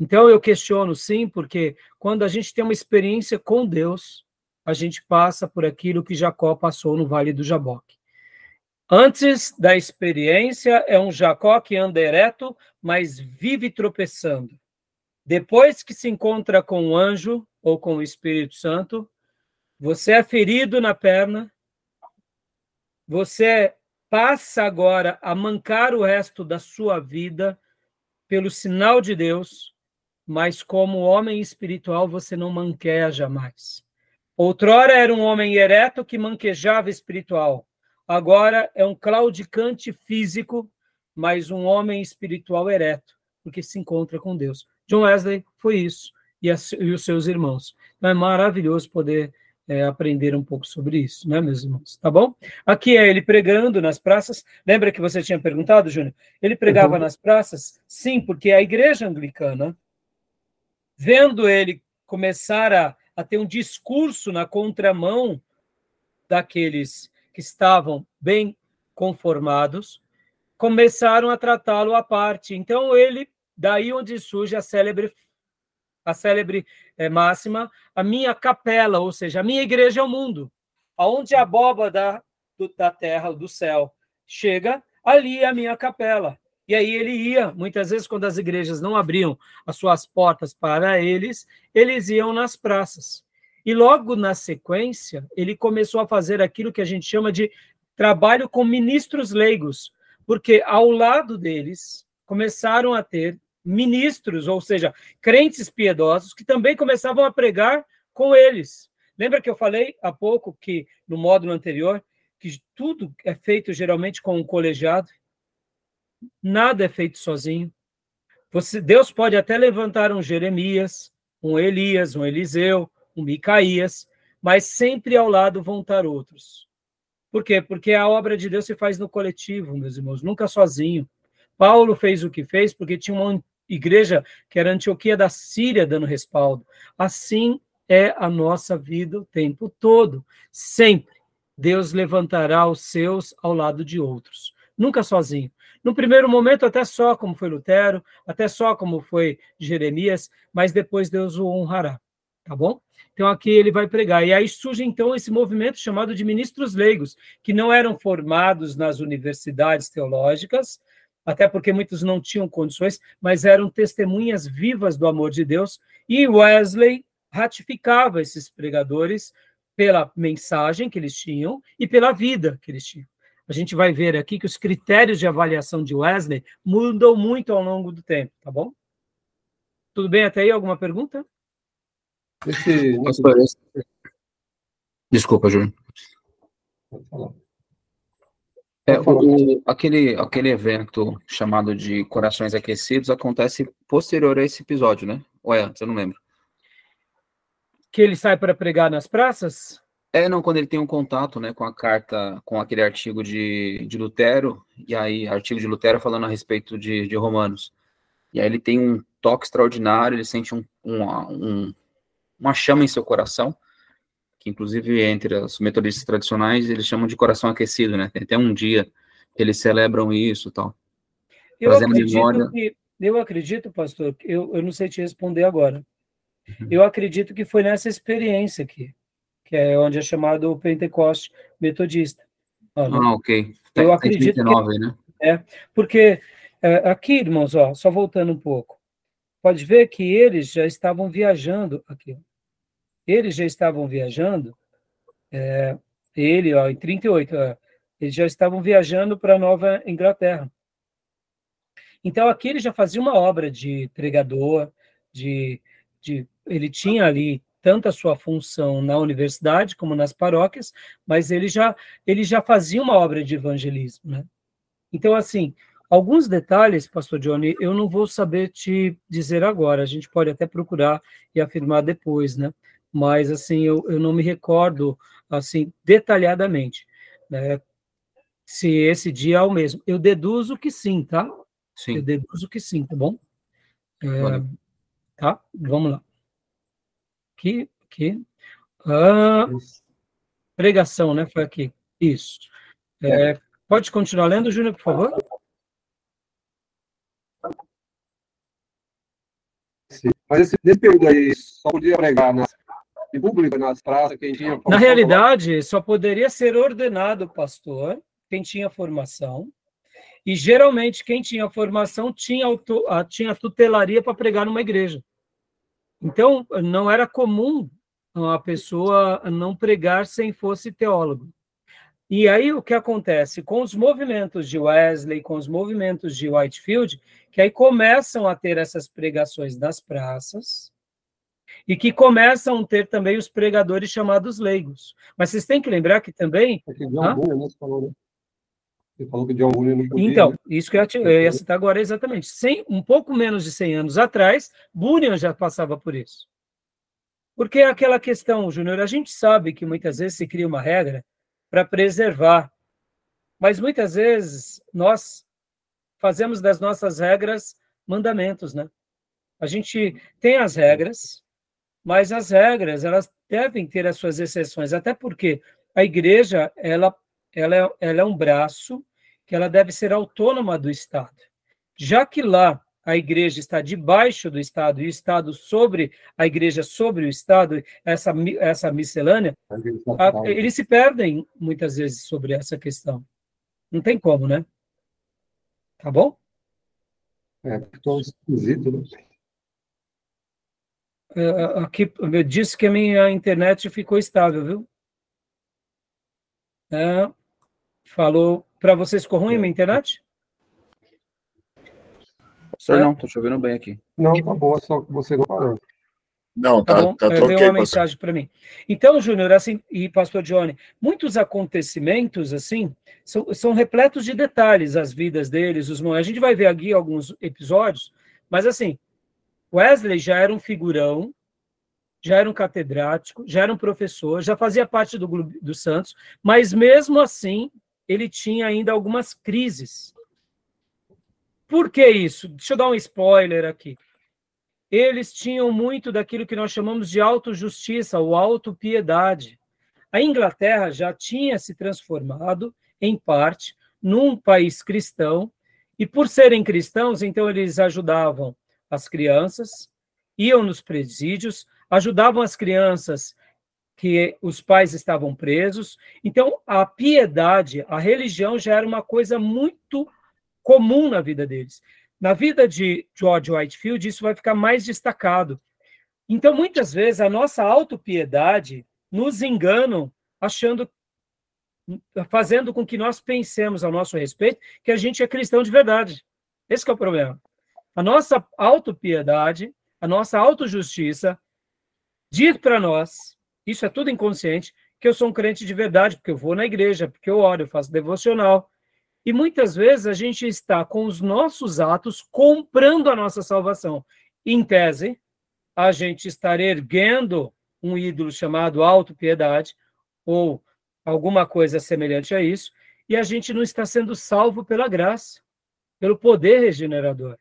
Então eu questiono sim, porque quando a gente tem uma experiência com Deus, a gente passa por aquilo que Jacó passou no Vale do Jaboque. Antes da experiência, é um Jacó que anda ereto, mas vive tropeçando. Depois que se encontra com o anjo ou com o Espírito Santo, você é ferido na perna, você passa agora a mancar o resto da sua vida pelo sinal de Deus, mas como homem espiritual você não manqueia jamais. Outrora era um homem ereto que manquejava espiritual. Agora é um claudicante físico, mas um homem espiritual ereto, porque se encontra com Deus. John Wesley foi isso, e, e os seus irmãos. Então é maravilhoso poder é, aprender um pouco sobre isso, né, meus irmãos? Tá bom? Aqui é ele pregando nas praças. Lembra que você tinha perguntado, Júnior? Ele pregava uhum. nas praças? Sim, porque a igreja anglicana, vendo ele começar a, a ter um discurso na contramão daqueles que estavam bem conformados, começaram a tratá-lo à parte. Então ele, daí onde surge a célebre a célebre é, máxima, a minha capela, ou seja, a minha igreja é o mundo. Aonde a boba da, da terra, do céu, chega, ali é a minha capela. E aí ele ia, muitas vezes, quando as igrejas não abriam as suas portas para eles, eles iam nas praças. E logo na sequência, ele começou a fazer aquilo que a gente chama de trabalho com ministros leigos, porque ao lado deles começaram a ter ministros, ou seja, crentes piedosos, que também começavam a pregar com eles. Lembra que eu falei há pouco que no módulo anterior que tudo é feito geralmente com um colegiado? Nada é feito sozinho. Você, Deus pode até levantar um Jeremias, um Elias, um Eliseu, um Micaías, mas sempre ao lado vão estar outros. Por quê? Porque a obra de Deus se faz no coletivo, meus irmãos, nunca sozinho. Paulo fez o que fez porque tinha uma igreja que era Antioquia da Síria dando respaldo. Assim é a nossa vida o tempo todo. Sempre Deus levantará os seus ao lado de outros, nunca sozinho. No primeiro momento, até só como foi Lutero, até só como foi Jeremias, mas depois Deus o honrará. Tá bom? Então aqui ele vai pregar. E aí surge então esse movimento chamado de ministros leigos, que não eram formados nas universidades teológicas, até porque muitos não tinham condições, mas eram testemunhas vivas do amor de Deus. E Wesley ratificava esses pregadores pela mensagem que eles tinham e pela vida que eles tinham. A gente vai ver aqui que os critérios de avaliação de Wesley mudam muito ao longo do tempo, tá bom? Tudo bem até aí? Alguma pergunta? Esse... Desculpa, Júlio. É, o, aquele, aquele evento chamado de Corações Aquecidos acontece posterior a esse episódio, né? Ou é antes? Eu não lembro. Que ele sai para pregar nas praças? É, não, quando ele tem um contato, né, com a carta, com aquele artigo de, de Lutero, e aí, artigo de Lutero falando a respeito de, de Romanos. E aí ele tem um toque extraordinário, ele sente um, um, um uma chama em seu coração, que inclusive entre os metodistas tradicionais eles chamam de coração aquecido, né? Tem até um dia que eles celebram isso tal. Eu acredito memória... que, eu acredito, pastor, eu, eu não sei te responder agora. Uhum. Eu acredito que foi nessa experiência aqui, que é onde é chamado o Pentecoste metodista. Olha, ah, ok. Tá, eu acredito 39, que, né? É, porque é, aqui, irmãos, ó, só voltando um pouco, pode ver que eles já estavam viajando aqui eles já estavam viajando, é, ele, ó, em 38, ó, eles já estavam viajando para Nova Inglaterra. Então, aqui ele já fazia uma obra de pregador, de, de, ele tinha ali tanto a sua função na universidade como nas paróquias, mas ele já, ele já fazia uma obra de evangelismo. Né? Então, assim, alguns detalhes, pastor Johnny, eu não vou saber te dizer agora, a gente pode até procurar e afirmar depois, né? mas assim eu, eu não me recordo assim detalhadamente, né? Se esse dia é o mesmo. Eu deduzo que sim, tá? Sim. Eu deduzo que sim, tá bom? É, tá? Vamos lá. Aqui, aqui. Ah, pregação, né? Foi aqui. Isso. É, pode continuar lendo, Júnior, por favor? Sim. Mas esse, nesse período aí, só podia pregar nas, em público, nas praças, quem tinha... Na realidade, só poderia ser ordenado pastor quem tinha formação, e geralmente quem tinha formação tinha, auto, tinha tutelaria para pregar numa igreja. Então, não era comum a pessoa não pregar sem fosse teólogo. E aí o que acontece com os movimentos de Wesley, com os movimentos de Whitefield, que aí começam a ter essas pregações nas praças e que começam a ter também os pregadores chamados leigos. Mas vocês têm que lembrar que também. É que John Bunyan, né, você falou, né? Você falou que John Bunyan não podia, Então, né? isso que eu ia, eu ia citar agora exatamente. Sem, um pouco menos de 100 anos atrás, Bunyan já passava por isso. Porque é aquela questão, Júnior, a gente sabe que muitas vezes se cria uma regra para preservar, mas muitas vezes nós fazemos das nossas regras mandamentos, né? A gente tem as regras, mas as regras elas devem ter as suas exceções, até porque a igreja ela ela é, ela é um braço que ela deve ser autônoma do Estado. Já que lá a igreja está debaixo do Estado e o Estado sobre a igreja sobre o Estado, essa, essa miscelânea, a, eles se perdem muitas vezes sobre essa questão. Não tem como, né? Tá bom? É, tão esquisito, né? É, aqui, eu disse que a minha internet ficou estável, viu? É, falou para vocês ficou ruim a minha internet? Senhor, É? não, tô te ouvindo bem aqui. Não, tá boa, só que você não parou. Não, Tá tá, bom? tá, É, tá uma pastor. mensagem para mim. Então, Júnior, assim, e pastor Johnny, muitos acontecimentos, assim, são, são repletos de detalhes as vidas deles, os momentos. A gente vai ver aqui alguns episódios, mas assim, Wesley já era um figurão, já era um catedrático, já era um professor, já fazia parte do grupo dos Santos, mas mesmo assim, ele tinha ainda algumas crises. Por que isso? Deixa eu dar um spoiler aqui eles tinham muito daquilo que nós chamamos de autojustiça ou autopiedade. A Inglaterra já tinha se transformado, em parte, num país cristão, e por serem cristãos, então eles ajudavam as crianças, iam nos presídios, ajudavam as crianças que os pais estavam presos. Então, a piedade, a religião já era uma coisa muito comum na vida deles. Na vida de George Whitefield, isso vai ficar mais destacado. Então, muitas vezes, a nossa autopiedade nos enganam, achando, fazendo com que nós pensemos ao nosso respeito que a gente é cristão de verdade. Esse é o problema. A nossa autopiedade, a nossa autojustiça, diz para nós, isso é tudo inconsciente, que eu sou um crente de verdade, porque eu vou na igreja, porque eu oro, eu faço devocional, e muitas vezes a gente está com os nossos atos comprando a nossa salvação. Em tese, a gente estar erguendo um ídolo chamado autopiedade ou alguma coisa semelhante a isso, e a gente não está sendo salvo pela graça, pelo poder regenerador.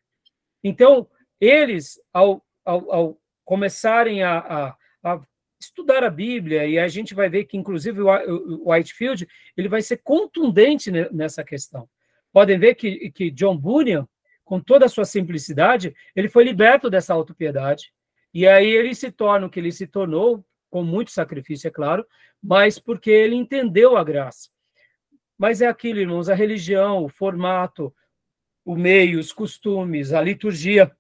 Então, eles, ao, ao, ao começarem a, a, a estudar a Bíblia, e a gente vai ver que, inclusive, o Whitefield ele vai ser contundente nessa questão. Podem ver que, que John Bunyan, com toda a sua simplicidade, ele foi liberto dessa autopiedade, e aí ele se torna o que ele se tornou, com muito sacrifício, é claro, mas porque ele entendeu a graça. Mas é aquilo, irmãos, a religião, o formato, o meio, os costumes, a liturgia,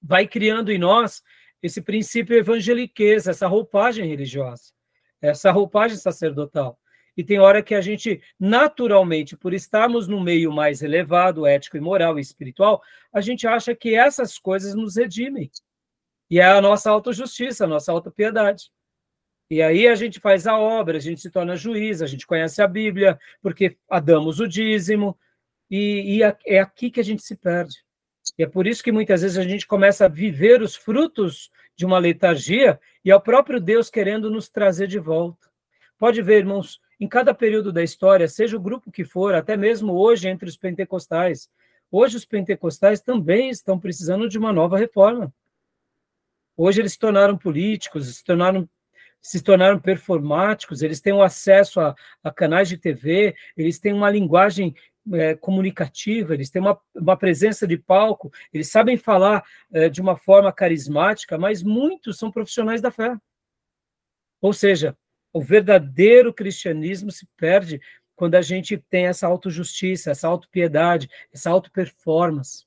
vai criando em nós esse princípio evangeliquez, essa roupagem religiosa, essa roupagem sacerdotal. E tem hora que a gente, naturalmente, por estarmos no meio mais elevado, ético e moral e espiritual, a gente acha que essas coisas nos redimem. E é a nossa autojustiça, a nossa autopiedade. E aí a gente faz a obra, a gente se torna juiz, a gente conhece a Bíblia, porque damos o dízimo, e, e é aqui que a gente se perde. E é por isso que muitas vezes a gente começa a viver os frutos de uma letargia e é o próprio Deus querendo nos trazer de volta. Pode ver, irmãos, em cada período da história, seja o grupo que for, até mesmo hoje entre os pentecostais, hoje os pentecostais também estão precisando de uma nova reforma. Hoje eles se tornaram políticos, se tornaram se tornaram performáticos, eles têm o acesso a, a canais de TV, eles têm uma linguagem é, comunicativa, eles têm uma, uma, presença de palco, eles sabem falar é, de uma forma carismática, mas muitos são profissionais da fé. Ou seja, o verdadeiro cristianismo se perde quando a gente tem essa autojustiça, essa autopiedade, essa autoperformance.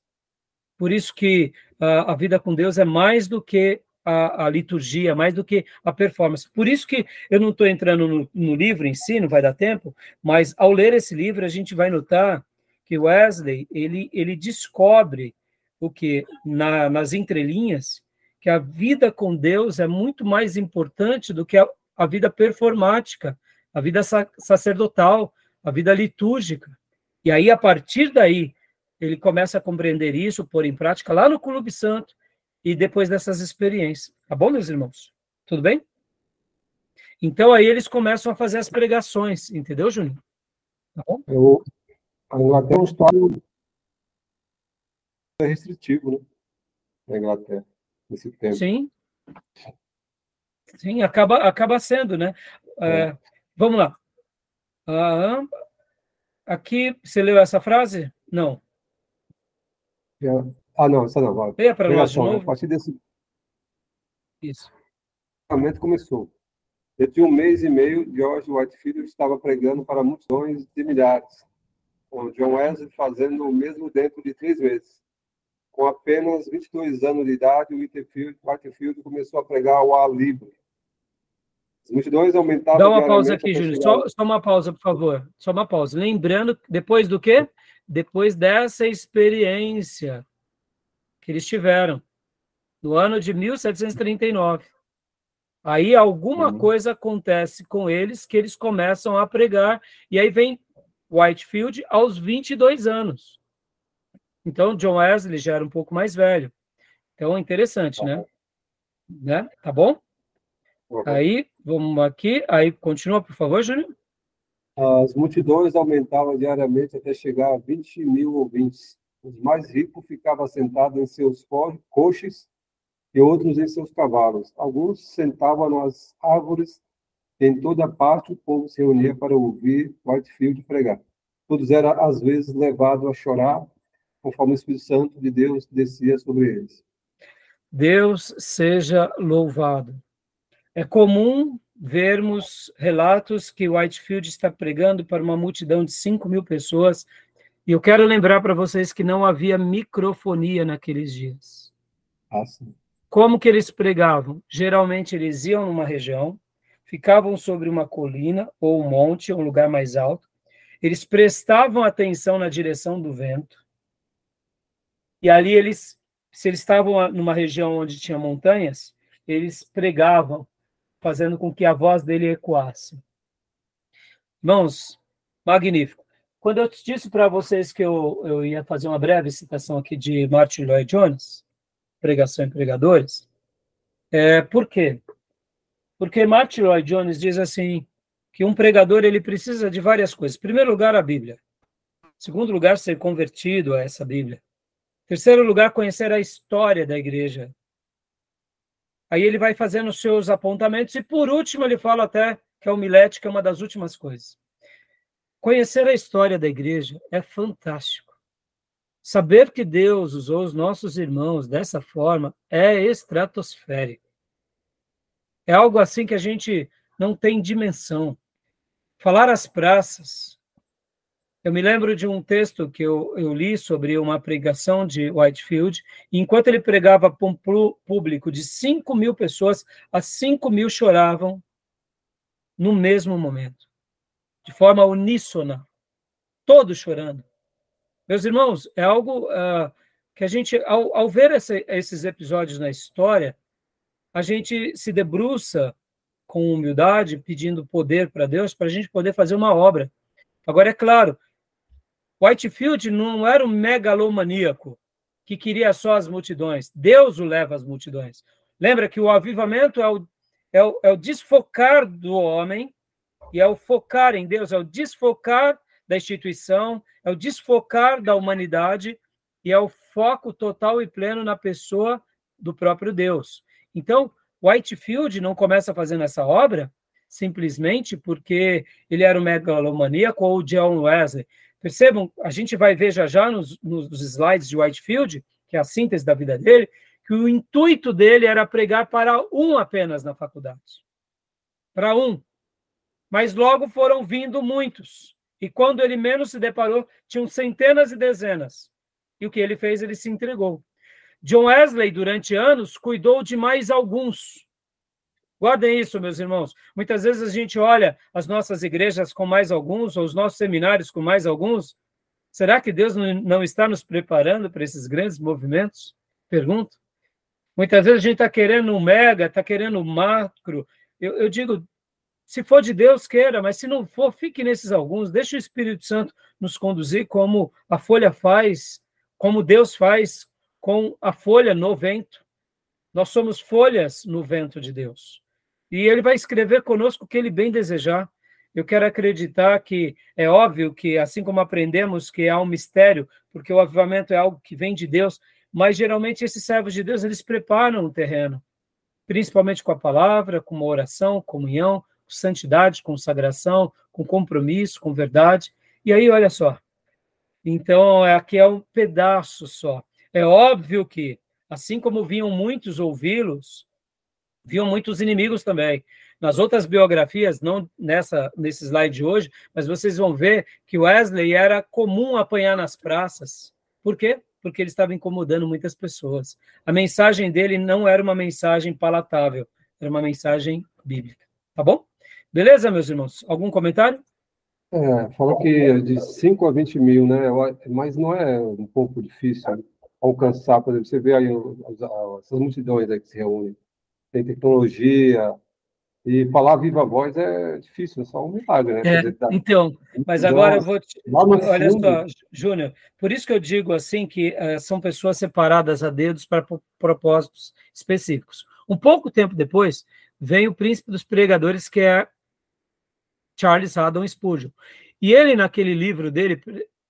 Por isso que a, a vida com Deus é mais do que a, a, liturgia, mais do que a performance. Por isso que eu não estou entrando no, no, livro em si, não vai dar tempo, mas ao ler esse livro a gente vai notar que Wesley ele, ele descobre o que na, nas entrelinhas que a vida com Deus é muito mais importante do que a, a vida performática, a vida sacerdotal, a vida litúrgica. E aí a partir daí ele começa a compreender isso, pôr em prática lá no Clube Santo, e depois dessas experiências. Tá bom, meus irmãos? Tudo bem? Então aí eles começam a fazer as pregações, entendeu, Juninho? Tá bom? Eu, a Inglaterra é um estado restritivo, né? Na Inglaterra, nesse tempo. Sim. Sim, acaba, acaba sendo, né? É. É, vamos lá. Aqui, você leu essa frase? Não. Já, ah, não, essa não. Vai. Leia para nós novo. A partir desse Isso. momento começou. Dentro de um mês e meio, George Whitefield estava pregando para multidões de milhares, com John Wesley fazendo o mesmo dentro de três meses. Com apenas 22 anos de idade, Whitefield, Whitefield começou a pregar ao ar livre. As multidões aumentavam. Dá uma pausa aqui, Júlio. Só, só, uma pausa, por favor. Só uma pausa. Lembrando, depois do quê? Depois dessa experiência que eles tiveram no ano de 1739. Aí alguma coisa acontece com eles que eles começam a pregar, e aí vem Whitefield aos 22 anos. Então, John Wesley já era um pouco mais velho. Então, interessante, né? né? Tá bom? Uhum. Aí, vamos aqui. Aí, continua, por favor, Júnior. As multidões aumentavam diariamente até chegar a 20 mil ouvintes. Os mais ricos ficavam sentados em seus coches e outros em seus cavalos. Alguns sentavam nas árvores. Em toda parte o povo se reunia para ouvir Whitefield pregar. Todos eram, às vezes, levados a chorar, conforme o Espírito Santo de Deus descia sobre eles. Deus seja louvado. É comum vermos relatos que Whitefield está pregando para uma multidão de 5 mil pessoas e eu quero lembrar para vocês que não havia microfonia naqueles dias. Ah, Como que eles pregavam? Geralmente eles iam numa região, ficavam sobre uma colina ou um monte, um lugar mais alto. Eles prestavam atenção na direção do vento. E ali eles, se eles estavam numa região onde tinha montanhas, eles pregavam, fazendo com que a voz dele ecoasse. Irmãos, magnífico. Quando eu disse para vocês que eu, eu ia fazer uma breve citação aqui de Martin Lloyd Jones, Pregação em Pregadores, é, por quê? Porque Martin Lloyd Jones diz assim, que um pregador ele precisa de várias coisas. Em primeiro lugar, a Bíblia. Em segundo lugar, ser convertido a essa Bíblia. Em terceiro lugar, conhecer a história da igreja. Aí ele vai fazendo os seus apontamentos e, por último, ele fala até que a homilética é uma das últimas coisas. Conhecer a história da igreja é fantástico. Saber que Deus usou os nossos irmãos dessa forma é estratosférico. É algo assim que a gente não tem dimensão. Falar às praças. Eu me lembro de um texto que eu, eu li sobre uma pregação de Whitefield, e enquanto ele pregava para um público de 5 mil pessoas, as 5 mil choravam no mesmo momento de forma uníssona, todos chorando. Meus irmãos, é algo uh, que a gente, ao, ao ver essa, esses episódios na história, a gente se debruça com humildade, pedindo poder para Deus, para a gente poder fazer uma obra. Agora, é claro, Whitefield não era um megalomaníaco que queria só as multidões. Deus o leva às multidões. Lembra que o avivamento é o, é o, é o desfocar do homem e é o focar em Deus, é o desfocar da instituição, é o desfocar da humanidade e é o foco total e pleno na pessoa do próprio Deus. Então, Whitefield não começa fazendo essa obra simplesmente porque ele era um megalomaníaco ou John Wesley. Percebam, a gente vai ver já já nos, nos slides de Whitefield, que é a síntese da vida dele, que o intuito dele era pregar para um apenas na faculdade. Para um. Mas logo foram vindo muitos. E quando ele menos se deparou, tinham centenas e dezenas. E o que ele fez? Ele se entregou. John Wesley, durante anos, cuidou de mais alguns. Guardem isso, meus irmãos. Muitas vezes a gente olha as nossas igrejas com mais alguns, ou os nossos seminários com mais alguns. Será que Deus não está nos preparando para esses grandes movimentos? Pergunto. Muitas vezes a gente está querendo um mega, está querendo um macro. Eu, eu digo, se for de Deus, queira, mas se não for, fique nesses alguns. Deixe o Espírito Santo nos conduzir como a folha faz, como Deus faz com a folha no vento. Nós somos folhas no vento de Deus. E ele vai escrever conosco o que ele bem desejar. Eu quero acreditar que é óbvio que, assim como aprendemos que há um mistério, porque o avivamento é algo que vem de Deus, mas geralmente esses servos de Deus, eles preparam o terreno, principalmente com a palavra, com uma oração, comunhão, com santidade, consagração, com compromisso, com verdade. E aí, olha só. Então, aqui é um pedaço só. É óbvio que, assim como vinham muitos ouvi-los, viam muitos inimigos também. Nas outras biografias, não nessa nesse slide de hoje, mas vocês vão ver que Wesley era comum apanhar nas praças. Por quê? Porque ele estava incomodando muitas pessoas. A mensagem dele não era uma mensagem palatável, era uma mensagem bíblica. Tá bom? Beleza, meus irmãos? Algum comentário? É, falou que de 5 a 20 mil, né? Mas não é um pouco difícil alcançar, por exemplo, você vê aí essas multidões aí que se reúnem tem tecnologia, e falar viva voz é difícil, é só um milagre, né? É, então, mas agora eu vou. Te... Olha só, Júnior, por isso que eu digo assim que uh, são pessoas separadas a dedos para propósitos específicos. Um pouco tempo depois, vem o príncipe dos pregadores, que é Charles Haddon Spurgeon. E ele, naquele livro dele,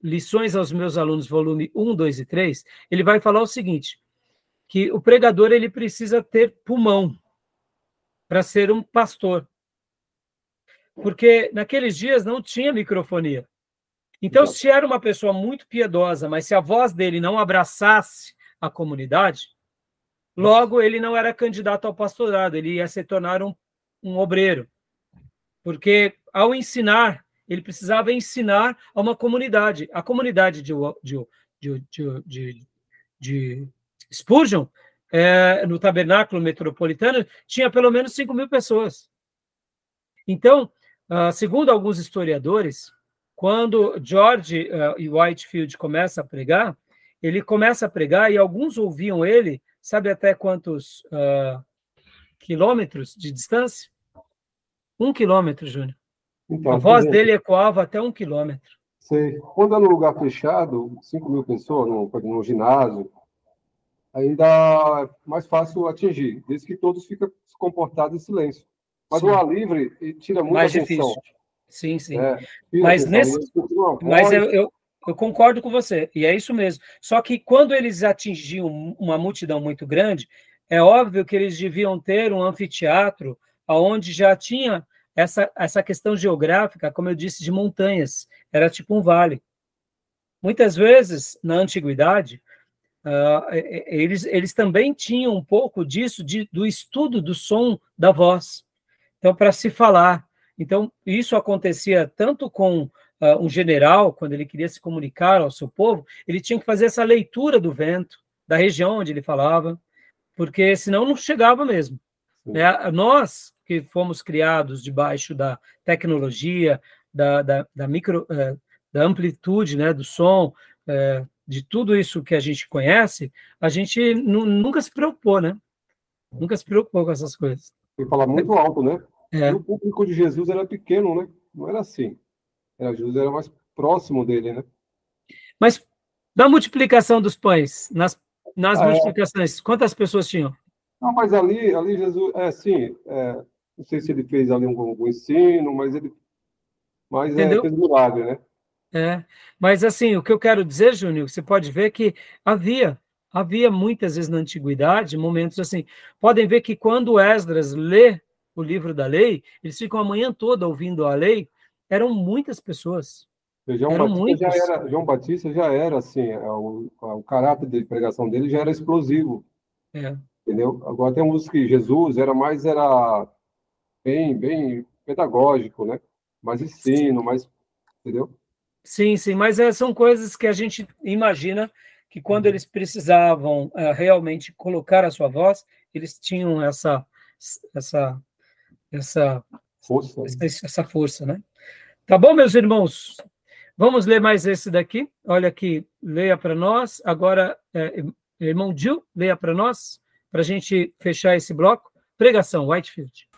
Lições aos Meus Alunos, volume 1, 2 e 3, ele vai falar o seguinte: que o pregador ele precisa ter pulmão para ser um pastor. Porque naqueles dias não tinha microfonia. Então, se era uma pessoa muito piedosa, mas se a voz dele não abraçasse a comunidade, logo ele não era candidato ao pastorado, ele ia se tornar um, um obreiro. Porque ao ensinar, ele precisava ensinar a uma comunidade. A comunidade de, de, de, de, de Spurgeon, é, no tabernáculo metropolitano, tinha pelo menos 5 mil pessoas. Então, uh, segundo alguns historiadores, quando George uh, e Whitefield começa a pregar, ele começa a pregar e alguns ouviam ele, sabe até quantos uh, quilômetros de distância? Um quilômetro, Júnior. Então, a voz dele ecoava até um quilômetro. Sei. Quando é num lugar fechado, 5 mil pessoas, num, num ginásio, ainda é mais fácil atingir, desde que todos ficam comportados em silêncio. Mas sim. o ar livre tira muita mais atenção. Difícil. Sim, sim. É, mas nesse, mas eu, eu, eu, concordo com você, e é isso mesmo. Só que quando eles atingiam uma multidão muito grande, é óbvio que eles deviam ter um anfiteatro onde já tinha essa, essa questão geográfica, como eu disse, de montanhas. Era tipo um vale. Muitas vezes, na antiguidade, Uh, eles, eles também tinham um pouco disso, de, do estudo do som da voz. Então, para se falar. Então, isso acontecia tanto com uh, um general, quando ele queria se comunicar ao seu povo, ele tinha que fazer essa leitura do vento, da região onde ele falava, porque senão não chegava mesmo. É, nós, que fomos criados debaixo da tecnologia, da, da, da micro, uh, da amplitude né, do som, uh, de tudo isso que a gente conhece, a gente nunca se preocupou, né? Nunca se preocupou com essas coisas. E falar muito alto, né? É. o público de Jesus era pequeno, né? Não era assim. Era, Jesus era mais próximo dele, né? Mas da multiplicação dos pães, nas, nas ah, multiplicações, é. quantas pessoas tinham? Não, mas ali, ali Jesus, é assim, é, não sei se ele fez ali um, um ensino, mas ele mas é, Entendeu? é, fez milagre, né? É, mas assim, o que eu quero dizer, Júnior, você pode ver que havia, havia muitas vezes na antiguidade momentos assim. Podem ver que quando Esdras lê o livro da lei, eles ficam a manhã toda ouvindo a lei, eram muitas pessoas. João eram Batista, já era, João Batista já era assim, é, o, o caráter de pregação dele já era explosivo. É. Entendeu? Agora tem uns que Jesus era mais era bem, bem pedagógico, né? Mais ensino, mais, entendeu? Sim, sim, mas é, são coisas que a gente imagina que quando uhum. eles precisavam é, realmente colocar a sua voz, eles tinham essa essa essa força, essa, essa força, né? Tá bom, meus irmãos? Vamos ler mais esse daqui. Olha aqui, leia para nós. Agora, é, irmão Gil, leia para nós, para a gente fechar esse bloco. Pregação, Whitefield.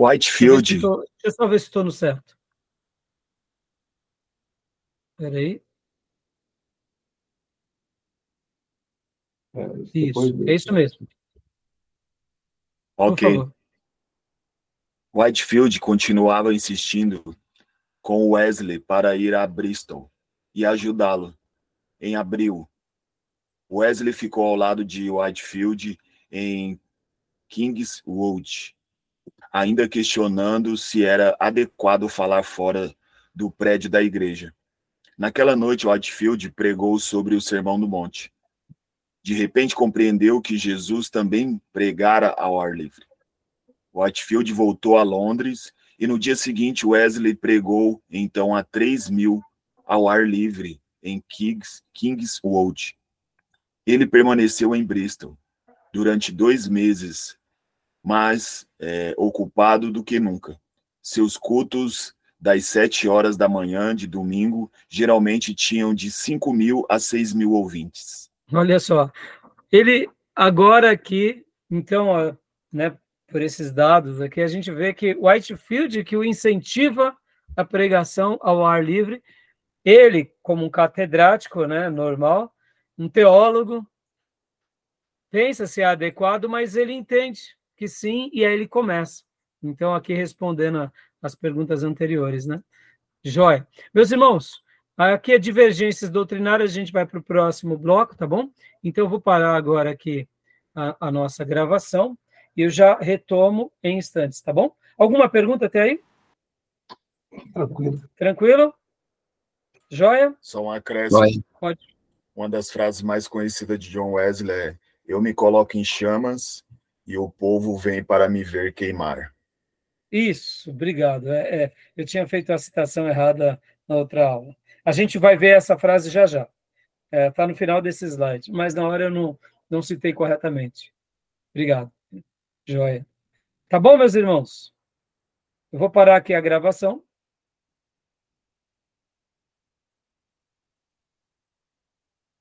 Whitefield. Deixa eu, deixa eu só ver se estou no certo. Espera aí. É, isso, é isso mesmo. Ok. Whitefield continuava insistindo com Wesley para ir a Bristol e ajudá-lo. Em abril, Wesley ficou ao lado de Whitefield em Kingswood, ainda questionando se era adequado falar fora do prédio da igreja. Naquela noite, Whitefield pregou sobre o Sermão do Monte. De repente, compreendeu que Jesus também pregara ao ar livre. Whitefield voltou a Londres e no dia seguinte Wesley pregou então a 3 mil ao ar livre em Kings, Kingswood. Ele permaneceu em Bristol durante dois meses, mais é, ocupado do que nunca. Seus cultos das sete horas da manhã de domingo geralmente tinham de 5 mil a 6 mil ouvintes. Olha só, ele agora aqui, então, ó, né, por esses dados aqui, a gente vê que Whitefield, que o incentiva a pregação ao ar livre, ele, como um catedrático né, normal, um teólogo, pensa se é adequado, mas ele entende que sim, e aí ele começa. Então, aqui respondendo as perguntas anteriores, né? Joia. Meus irmãos, aqui é divergências doutrinárias, a gente vai para o próximo bloco, tá bom? Então, eu vou parar agora aqui a, a nossa gravação e eu já retomo em instantes, tá bom? Alguma pergunta até aí? Tranquilo. Tranquilo? Joia? Só um acréscimo. Pode. Uma das frases mais conhecidas de John Wesley é: Eu me coloco em chamas e o povo vem para me ver queimar. Isso, obrigado. É, é, eu tinha feito a citação errada na outra aula. A gente vai ver essa frase já já. Está é, tá no final desse slide, mas na hora eu não, não citei corretamente. Obrigado. Joia. Tá bom, meus irmãos? Eu vou parar aqui a gravação